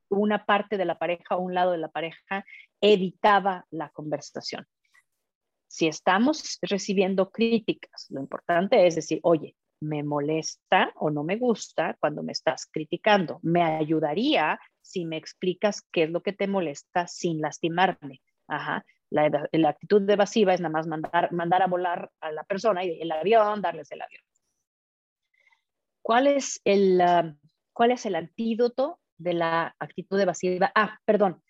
una parte de la pareja o un lado de la pareja evitaba la conversación. Si estamos recibiendo críticas, lo importante es decir, oye, me molesta o no me gusta cuando me estás criticando. Me ayudaría si me explicas qué es lo que te molesta sin lastimarme. Ajá. La, la, actitud evasiva es nada más mandar, mandar a volar a la persona y el avión, darles el avión. ¿Cuál es el, cuál es el antídoto de la actitud evasiva? Ah, perdón.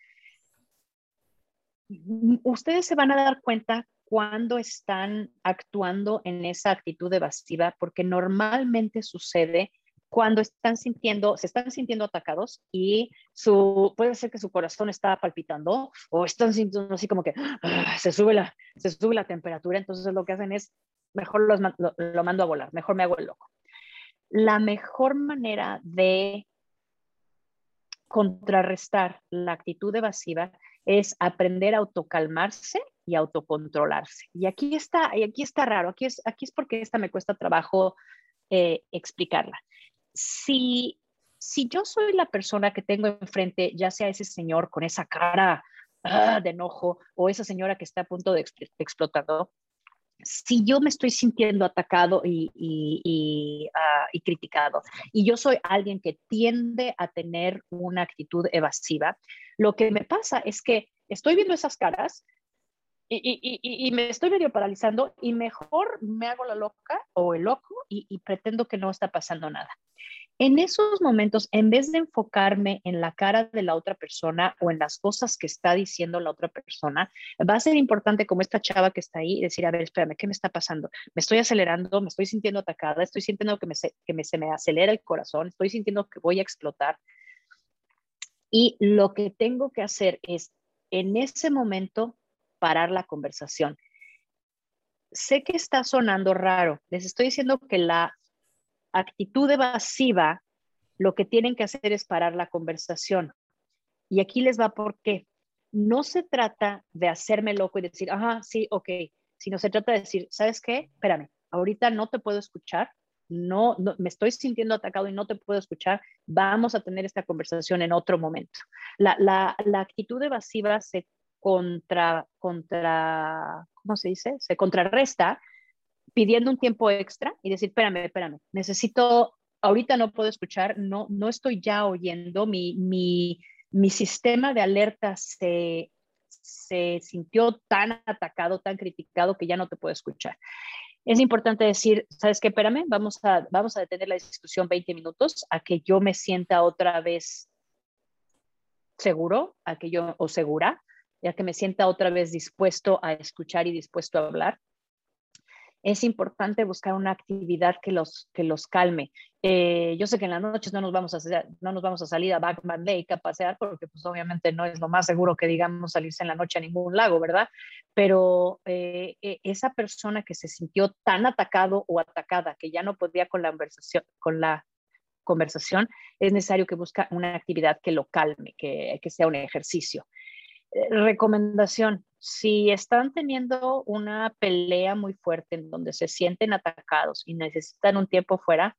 Ustedes se van a dar cuenta cuando están actuando en esa actitud evasiva, porque normalmente sucede cuando están sintiendo, se están sintiendo atacados y su, puede ser que su corazón está palpitando o están sintiendo así como que ah, se, sube la, se sube la temperatura, entonces lo que hacen es, mejor lo, lo mando a volar, mejor me hago el loco. La mejor manera de contrarrestar la actitud evasiva es aprender a autocalmarse y autocontrolarse. Y aquí está, y aquí está raro, aquí es, aquí es porque esta me cuesta trabajo eh, explicarla si, si yo soy la persona que tengo enfrente, ya sea ese señor con esa cara ah, de enojo o esa señora que está a punto de explotar, si yo me estoy sintiendo atacado ah, y, criticado y yo soy alguien que tiende a tener una actitud evasiva, lo que me pasa es que estoy viendo esas caras, y, me estoy medio paralizando y mejor me hago la loca o el loco y, pretendo que no está pasando nada. En esos momentos, en vez de enfocarme en la cara de la otra persona o en las cosas que está diciendo la otra persona, va a ser importante como esta chava que está ahí, decir, a ver, espérame, ¿qué me está pasando? Me estoy acelerando, me estoy sintiendo atacada, estoy sintiendo que, me, se me acelera el corazón, estoy sintiendo que voy a explotar. Y lo que tengo que hacer es, en ese momento, parar la conversación. Sé que está sonando raro. Les estoy diciendo que la actitud evasiva, lo que tienen que hacer es parar la conversación. Y aquí les va por qué. No se trata de hacerme loco y decir, ajá, sí, ok, sino se trata de decir, ¿sabes qué? Espérame, ahorita no te puedo escuchar, no, me estoy sintiendo atacado y no te puedo escuchar, vamos a tener esta conversación en otro momento. La, la, la actitud evasiva se contra, contra, ¿cómo se dice? Se contrarresta pidiendo un tiempo extra y decir, espérame, espérame, necesito, ahorita no puedo escuchar, no, no estoy ya oyendo, mi, mi, mi sistema de alerta se, se sintió tan atacado, tan criticado que ya no te puedo escuchar. Es importante decir, ¿sabes qué? Espérame, vamos a, vamos a detener la discusión 20 minutos a que yo me sienta otra vez seguro, a que yo, o segura, ya que me sienta otra vez dispuesto a escuchar y dispuesto a hablar. Es importante buscar una actividad que los, que los calme. Eh, yo sé que en las noches no nos vamos a, no nos vamos a salir a Backman Lake a pasear porque pues obviamente no es lo más seguro que digamos salirse en la noche a ningún lago, ¿verdad? Pero eh, e, esa persona que se sintió tan atacado o atacada que ya no podía con la conversación, con la conversación, es necesario que busque una actividad que lo calme, que, que sea un ejercicio. Eh, recomendación, si están teniendo una pelea muy fuerte en donde se sienten atacados y necesitan un tiempo fuera,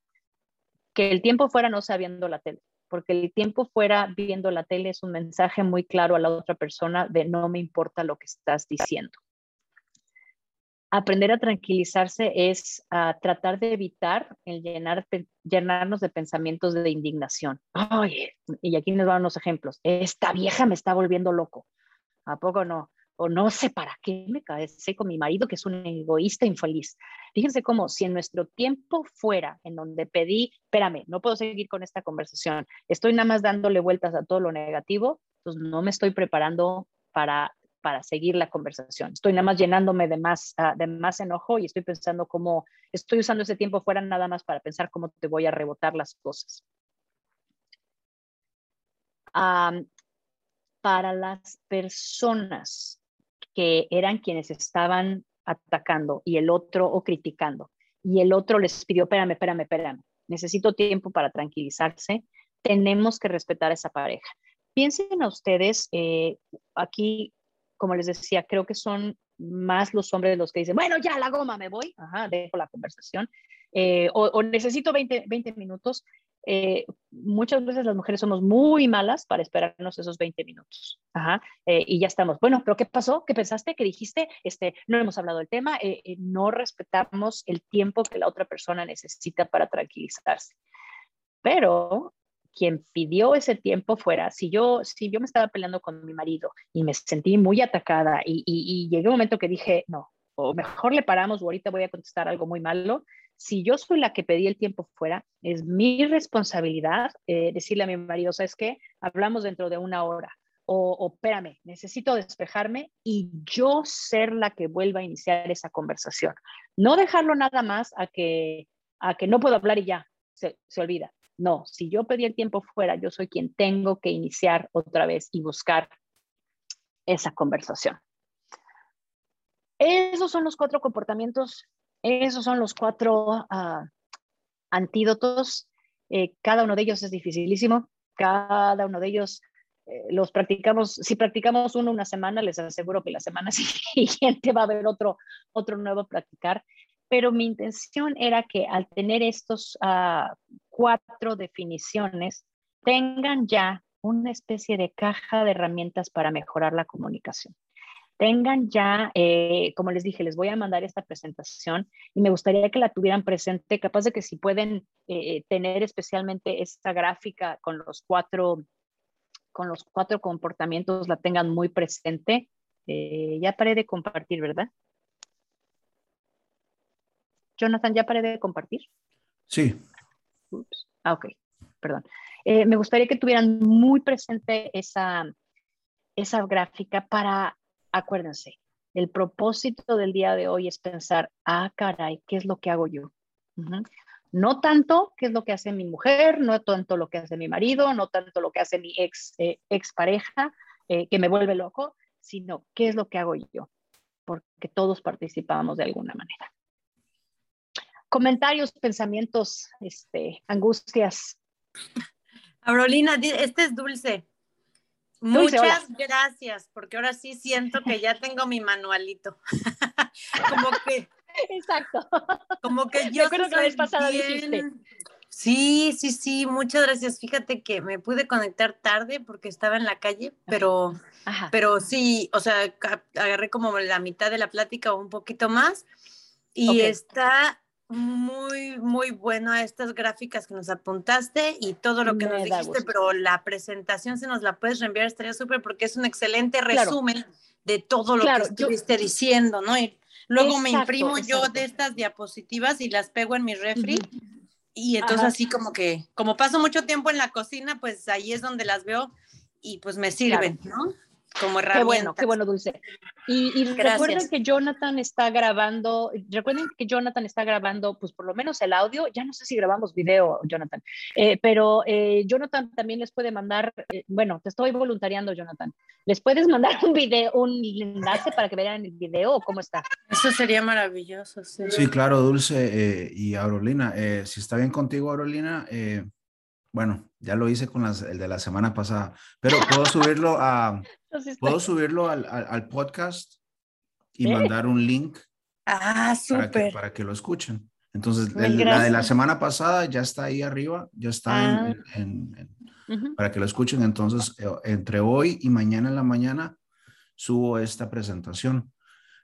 que el tiempo fuera no sea viendo la tele, porque el tiempo fuera viendo la tele es un mensaje muy claro a la otra persona de no me importa lo que estás diciendo. Aprender a tranquilizarse es tratar de evitar el llenar, llenarnos de pensamientos de indignación. Ay, y aquí nos van los ejemplos. Esta vieja me está volviendo loco. ¿A poco no? O no sé para qué me casé con mi marido, que es un egoísta infeliz. Fíjense cómo si en nuestro tiempo fuera, en donde pedí, espérame, no puedo seguir con esta conversación, estoy nada más dándole vueltas a todo lo negativo, pues no me estoy preparando para, para seguir la conversación. Estoy nada más llenándome de más, uh, de más enojo y estoy pensando cómo, estoy usando ese tiempo fuera nada más para pensar cómo te voy a rebotar las cosas. Um, para las personas que eran quienes estaban atacando y el otro o criticando. Y el otro les pidió, espérame, espérame, espérame, necesito tiempo para tranquilizarse, tenemos que respetar esa pareja. Piensen ustedes, eh, aquí, como les decía, creo que son más los hombres los que dicen, bueno, ya la goma, me voy, Ajá, dejo la conversación, eh, o, o, necesito 20, 20 minutos. Eh, muchas veces las mujeres somos muy malas para esperarnos esos 20 minutos. Eh, y ya estamos. Bueno, pero ¿qué pasó? ¿Qué pensaste? ¿Qué dijiste? Este, no hemos hablado del tema. Eh, no respetamos el tiempo que la otra persona necesita para tranquilizarse. Pero quien pidió ese tiempo fuera, si yo, si yo me estaba peleando con mi marido y me sentí muy atacada y, y, y llegué un momento que dije, no, o mejor le paramos o ahorita voy a contestar algo muy malo, si yo soy la que pedí el tiempo fuera, es mi responsabilidad eh, decirle a mi marido, ¿sabes qué? Hablamos dentro de una hora. O, o, espérame, necesito despejarme y yo ser la que vuelva a iniciar esa conversación. No dejarlo nada más a que, a que no puedo hablar y ya, se, se olvida. No, si yo pedí el tiempo fuera, yo soy quien tengo que iniciar otra vez y buscar esa conversación. Esos son los cuatro comportamientos esos son los cuatro uh, antídotos. Eh, cada uno de ellos es dificilísimo. Cada uno de ellos eh, los practicamos. Si practicamos uno una semana, les aseguro que la semana *laughs* siguiente va a haber otro, otro nuevo practicar. Pero mi intención era que al tener estos uh, cuatro definiciones, tengan ya una especie de caja de herramientas para mejorar la comunicación tengan ya, eh, como les dije, les voy a mandar esta presentación y me gustaría que la tuvieran presente, capaz de que si pueden eh, tener especialmente esta gráfica con los cuatro con los cuatro comportamientos la tengan muy presente Eh, ya paré de compartir, ¿verdad? Jonathan, ¿ya paré de compartir? Sí. Ups. Ah, ok, perdón. Eh, me gustaría que tuvieran muy presente esa, esa gráfica para, acuérdense, el propósito del día de hoy es pensar, ah, caray, ¿qué es lo que hago yo? No tanto qué es lo que hace mi mujer, no tanto lo que hace mi marido, no tanto lo que hace mi ex, eh, pareja, eh, que me vuelve loco, sino qué es lo que hago yo, porque todos participamos de alguna manera. Comentarios, pensamientos, este, angustias. Aurolina, este es dulce. Muchas gracias, porque ahora sí siento que ya tengo mi manualito. *laughs* como que. Exacto. Como que yo. creo que la vez pasada dijiste. Sí, sí, sí, muchas gracias. Fíjate que me pude conectar tarde porque estaba en la calle, pero, pero sí, o sea, agarré como la mitad de la plática o un poquito más y está muy, muy bueno a estas gráficas que nos apuntaste y todo lo que nos dijiste, pero la presentación se nos la puedes reenviar, estaría súper porque es un excelente resumen de todo lo que estuviste diciendo, ¿no? Y luego me imprimo yo de estas diapositivas y las pego en mi refri. Y entonces así como que, como paso mucho tiempo en la cocina, pues ahí es donde las veo y pues me sirven, ¿no? Como herramienta. Qué bueno, qué bueno, Dulce. Y, recuerden que Jonathan está grabando, recuerden que Jonathan está grabando, pues por lo menos el audio, ya no sé si grabamos video, Jonathan, eh, pero eh, Jonathan también les puede mandar, eh, bueno, te estoy voluntariando, Jonathan, ¿les puedes mandar un video, un enlace para que vean el video o cómo está? Eso sería maravilloso, sí. Sí, claro, Dulce y Aurolina, si está bien contigo, Aurolina, bueno, ya lo hice con el de la semana pasada, pero puedo subirlo a, *laughs* puedo subirlo al, al, podcast y mandar un link. Ah, súper. Para, que, lo escuchen. Entonces, la de la semana pasada ya está ahí arriba, ya está en, ah. para que lo escuchen. Entonces, eh, entre hoy y mañana en la mañana subo esta presentación.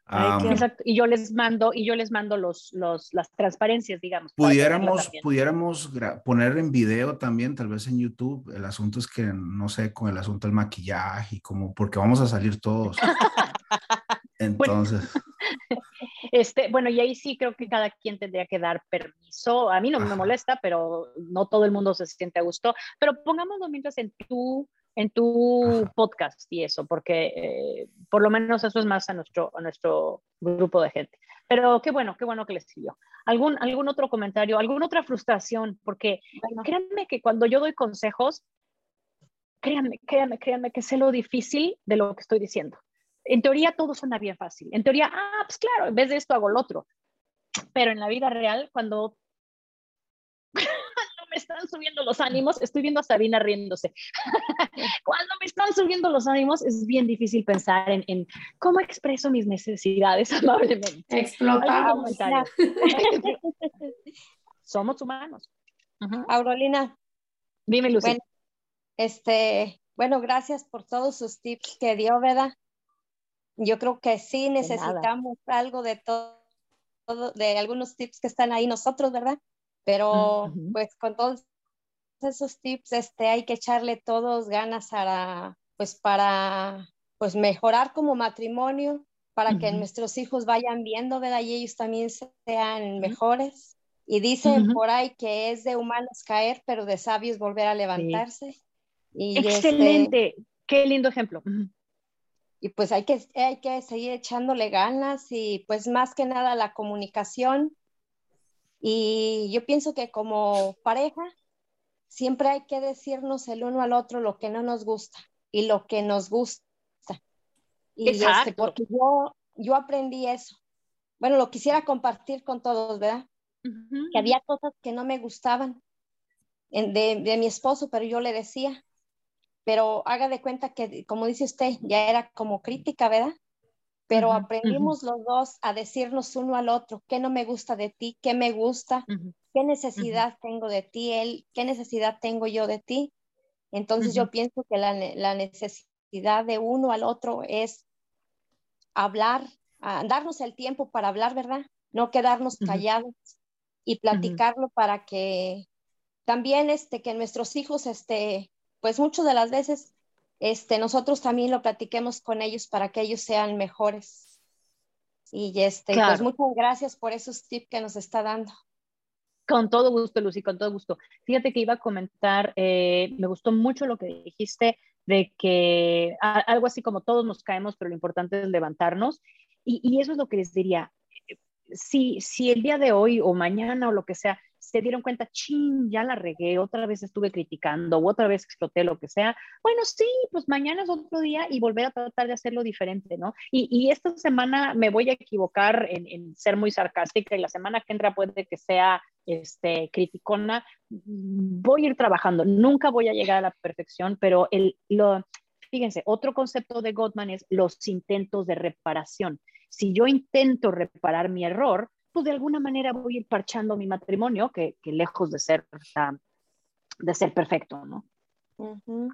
Exacto. Y yo les mando, y yo les mando los, los, las transparencias, digamos. Pudiéramos, pudiéramos poner en video también, tal vez en YouTube. El asunto es que, no sé, con el asunto del maquillaje y como, porque vamos a salir todos. *laughs* Entonces. *laughs* este, bueno, y ahí sí creo que cada quien tendría que dar permiso. A mí no me molesta, pero no todo el mundo se siente a gusto. Pero pongámoslo mientras en tu en tu podcast y eso, porque eh, por lo menos eso es más a nuestro, a nuestro grupo de gente. Pero qué bueno, qué bueno que les siguió. ¿Algún, algún otro comentario, alguna otra frustración? Porque créanme que cuando yo doy consejos, créanme, créanme, créanme que sé lo difícil de lo que estoy diciendo. En teoría todo suena bien fácil. En teoría, ah, pues claro, en vez de esto hago lo otro. Pero en la vida real, cuando me están subiendo los ánimos, estoy viendo a Sabina riéndose. *laughs* Cuando me están subiendo los ánimos, es bien difícil pensar en, cómo expreso mis necesidades *laughs* amablemente. Explotamos. Somos humanos. Aurolina. Dime, Lucía. Bueno, este, bueno, gracias por todos sus tips que dio, ¿verdad? Yo creo que sí necesitamos algo de todo, de algunos tips que están ahí nosotros, ¿verdad? Pero pues con todos esos tips este, hay que echarle todos ganas para, pues para pues mejorar como matrimonio, para que nuestros hijos vayan viendo, ¿verdad? Y ellos también sean mejores. Y dicen por ahí que es de humanos caer, pero de sabios volver a levantarse. Y este Excelente, qué lindo ejemplo. Y pues hay que, hay que seguir echándole ganas y pues más que nada la comunicación, y yo pienso que como pareja, siempre hay que decirnos el uno al otro lo que no nos gusta y lo que nos gusta. Y este, porque yo, yo aprendí eso. Bueno, lo quisiera compartir con todos, ¿verdad? Que había cosas que no me gustaban de, de mi esposo, pero yo le decía, pero haga de cuenta que, como dice usted, ya era como crítica, ¿verdad? Pero aprendimos los dos a decirnos uno al otro, qué no me gusta de ti, qué me gusta, qué necesidad tengo de ti, él, qué necesidad tengo yo de ti. Entonces yo pienso que la, necesidad de uno al otro es hablar, darnos el tiempo para hablar, ¿verdad? No quedarnos callados y platicarlo para que también este, que nuestros hijos, este, pues muchas de las veces este, nosotros también lo platiquemos con ellos para que ellos sean mejores. Y este, pues muchas gracias por esos tips que nos está dando. Con todo gusto, Lucy, con todo gusto. Fíjate que iba a comentar, eh, me gustó mucho lo que dijiste de que algo así como todos nos caemos, pero lo importante es levantarnos. Y, y eso es lo que les diría. Si, si el día de hoy o mañana o lo que sea se dieron cuenta, ching, ya la regué, otra vez estuve criticando, otra vez exploté lo que sea, bueno, sí, pues mañana es otro día y volver a tratar de hacerlo diferente, ¿no? Y, y esta semana me voy a equivocar en, en, ser muy sarcástica y la semana que entra puede que sea este, criticona, voy a ir trabajando, nunca voy a llegar a la perfección, pero el, lo, fíjense, otro concepto de Gottman es los intentos de reparación. Si yo intento reparar mi error, pues de alguna manera voy a ir parchando mi matrimonio, que, que lejos de ser, de ser perfecto, ¿no? Perfecto.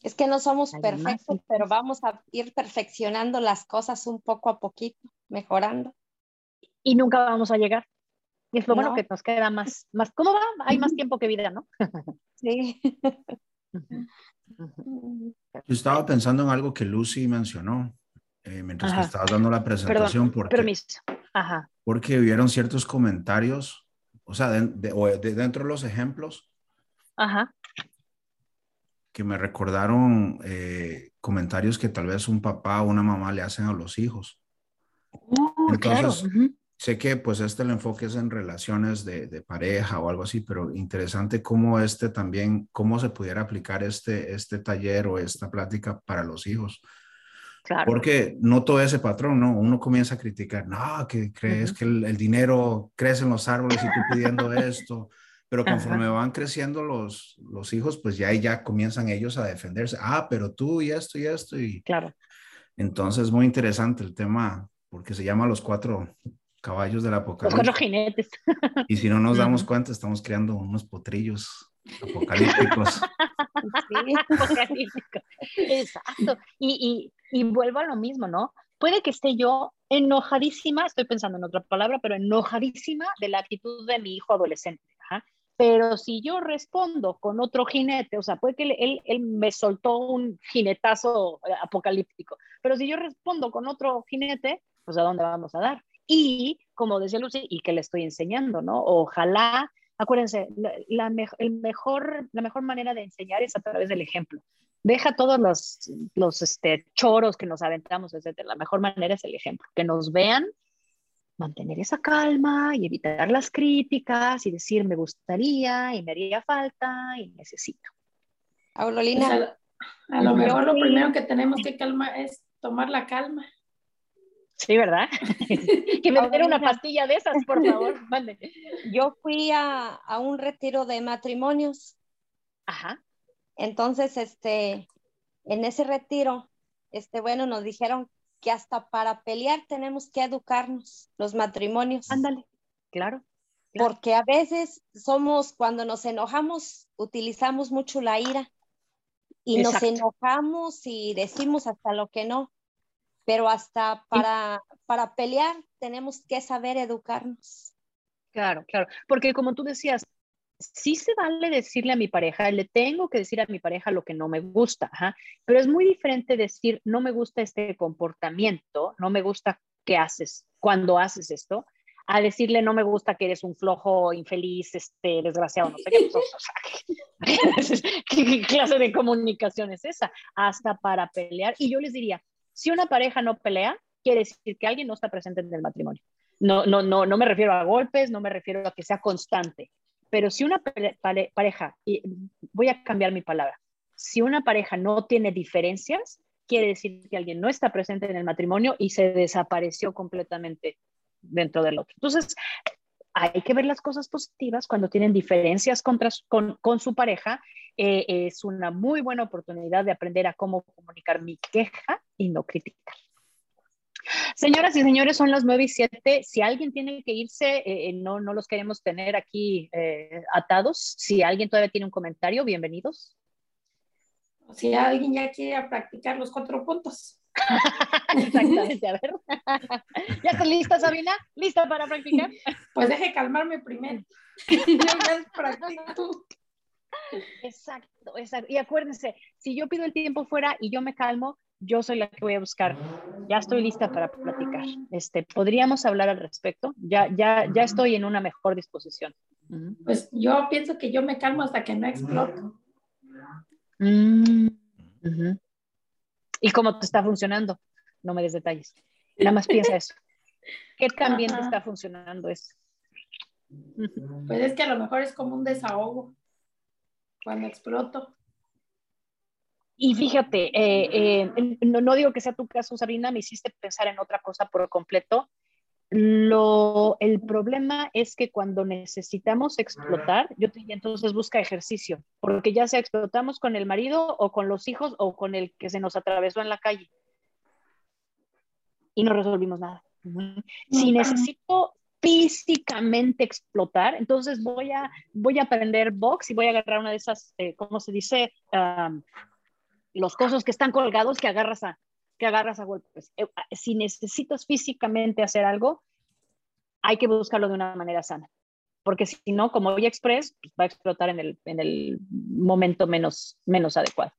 Es que no somos perfectos, pero vamos a ir perfeccionando las cosas un poco a poquito, mejorando. Y nunca vamos a llegar. Y es lo bueno que nos queda más, más, ¿cómo va? Hay más tiempo que vida, ¿no? *laughs* sí. Yo estaba pensando en algo que Lucy mencionó, eh, mientras que estabas dando la presentación. porque, permiso. Ajá. Porque hubieron ciertos comentarios, o sea, de, dentro de los ejemplos, Ajá. que me recordaron eh, comentarios que tal vez un papá o una mamá le hacen a los hijos. Oh, Entonces, sé que pues este el enfoque es en relaciones de, de, pareja o algo así, pero interesante cómo este también, cómo se pudiera aplicar este, este taller o esta plática para los hijos. Porque noto ese patrón, ¿no? Uno comienza a criticar, no, que crees que el, dinero crece en los árboles y tú pidiendo esto, pero conforme van creciendo los, los hijos, pues ya ya comienzan ellos a defenderse, ah, pero tú y esto y esto y... Claro. Entonces, muy interesante el tema, porque se llama Los Cuatro Caballos del Apocalipsis. Los cuatro jinetes. Y si no nos damos cuenta, estamos creando unos potrillos apocalípticos. *laughs* Sí, apocalípticos. Exacto. Y, y, y vuelvo a lo mismo, ¿no? Puede que esté yo enojadísima, estoy pensando en otra palabra, pero enojadísima de la actitud de mi hijo adolescente. Pero si yo respondo con otro jinete, o sea, puede que él, él, me soltó un jinetazo eh, apocalíptico, pero si yo respondo con otro jinete, pues a dónde vamos a dar. Y como decía Lucy, y que le estoy enseñando, ¿no? Ojalá Acuérdense, la, el mejor, la mejor manera de enseñar es a través del ejemplo. Deja todos los, los este, choros que nos aventamos, etc. La mejor manera es el ejemplo. Que nos vean, mantener esa calma y evitar las críticas y decir me gustaría y me haría falta y necesito. Aurolina. Pues a, a, lo mejor lo primero que tenemos que calmar es tomar la calma. Sí, ¿verdad? *laughs* que me diera una pastilla de esas, por favor. *laughs* Yo fui a, a, un retiro de matrimonios. Ajá. Entonces, este, en ese retiro, este, bueno, nos dijeron que hasta para pelear tenemos que educarnos los matrimonios. Ándale, claro, Porque a veces somos, cuando nos enojamos, utilizamos mucho la ira y nos enojamos y decimos hasta lo que no pero hasta para, para pelear tenemos que saber educarnos. Claro, claro, porque como tú decías, sí se vale decirle a mi pareja, le tengo que decir a mi pareja lo que no me gusta, pero es muy diferente decir, no me gusta este comportamiento, no me gusta qué haces cuando haces esto, a decirle, no me gusta que eres un flojo, infeliz, este, desgraciado, no sé qué. Pues, *laughs* ¿Qué clase de comunicación es esa? Hasta para pelear. Y yo les diría, si una pareja no pelea, quiere decir que alguien no está presente en el matrimonio. No, no, no, no me refiero a golpes, no me refiero a que sea constante, pero si una pareja, y voy a cambiar mi palabra, si una pareja no tiene diferencias, quiere decir que alguien no está presente en el matrimonio y se desapareció completamente dentro del otro. Entonces, hay que ver las cosas positivas cuando tienen diferencias contra, con, con, su pareja. Eh, es una muy buena oportunidad de aprender a cómo comunicar mi queja y no criticar. Señoras y señores, son las 9 y 7. Si alguien tiene que irse, eh, eh, no, no los queremos tener aquí atados. Si alguien todavía tiene un comentario, bienvenidos. Si alguien ya quiere practicar los cuatro puntos. *laughs* Exactamente, a ver. *laughs* ¿Ya estás lista, Sabina? ¿Lista para practicar? *laughs* Pues deje calmarme primero. Yo practico. Exacto, exacto. Y acuérdense, si yo pido el tiempo fuera y yo me calmo, yo soy la que voy a buscar. Ya estoy lista para platicar. Este, podríamos hablar al respecto. Ya, ya, ya estoy en una mejor disposición. Pues yo pienso que yo me calmo hasta que no exploto. Mm, ¿Y cómo te está funcionando? No me des detalles. Nada más piensa eso. ¿Qué también te está funcionando eso? Pues es que a lo mejor es como un desahogo cuando exploto. Y fíjate, eh, eh, no, digo que sea tu caso, Sabrina, me hiciste pensar en otra cosa por completo. Lo, el problema es que cuando necesitamos explotar, yo te diría entonces busca ejercicio, porque ya sea explotamos con el marido o con los hijos o con el que se nos atravesó en la calle y no resolvimos nada. Si necesito físicamente explotar, entonces voy a, voy a aprender box y voy a agarrar una de esas, eh, ¿cómo se dice? Los cosos que están colgados que agarras a, que agarras a golpes. Eh, si necesitas físicamente hacer algo, hay que buscarlo de una manera sana. Porque si no, como hoy Express, pues, va a explotar en el, en el momento menos, menos adecuado.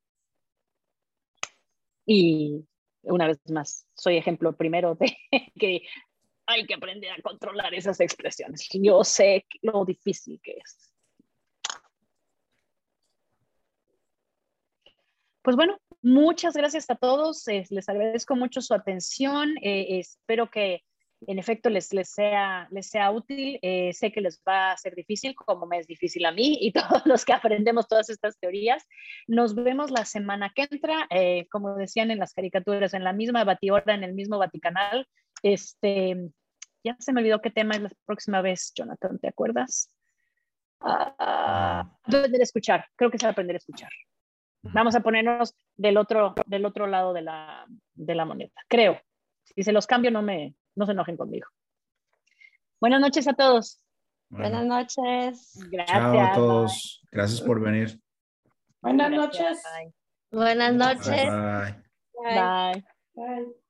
Y una vez más, soy ejemplo primero de *laughs* que hay que aprender a controlar esas expresiones. Yo sé lo difícil que es. Pues bueno, muchas gracias a todos. les agradezco mucho su atención. Eh, espero que en efecto les, les, sea, les sea útil. Eh, sé que les va a ser difícil, como me es difícil a mí y *laughs* todos los que aprendemos todas estas teorías. Nos vemos la semana que entra, eh, como decían en las caricaturas, en la misma batihora, en el mismo Vaticanal. Este, ya se me olvidó qué tema es la próxima vez, Jonathan, ¿te acuerdas? Ah, aprender a escuchar, creo que es aprender a escuchar. Vamos a ponernos del otro, del otro lado de la, de la moneda, creo. Si se los cambio, no, me, no se enojen conmigo. Buenas noches a todos. Buenas noches. Gracias. Chao a todos. Gracias por venir. Buenas noches. Buenas noches. Bye. Bye. Bye.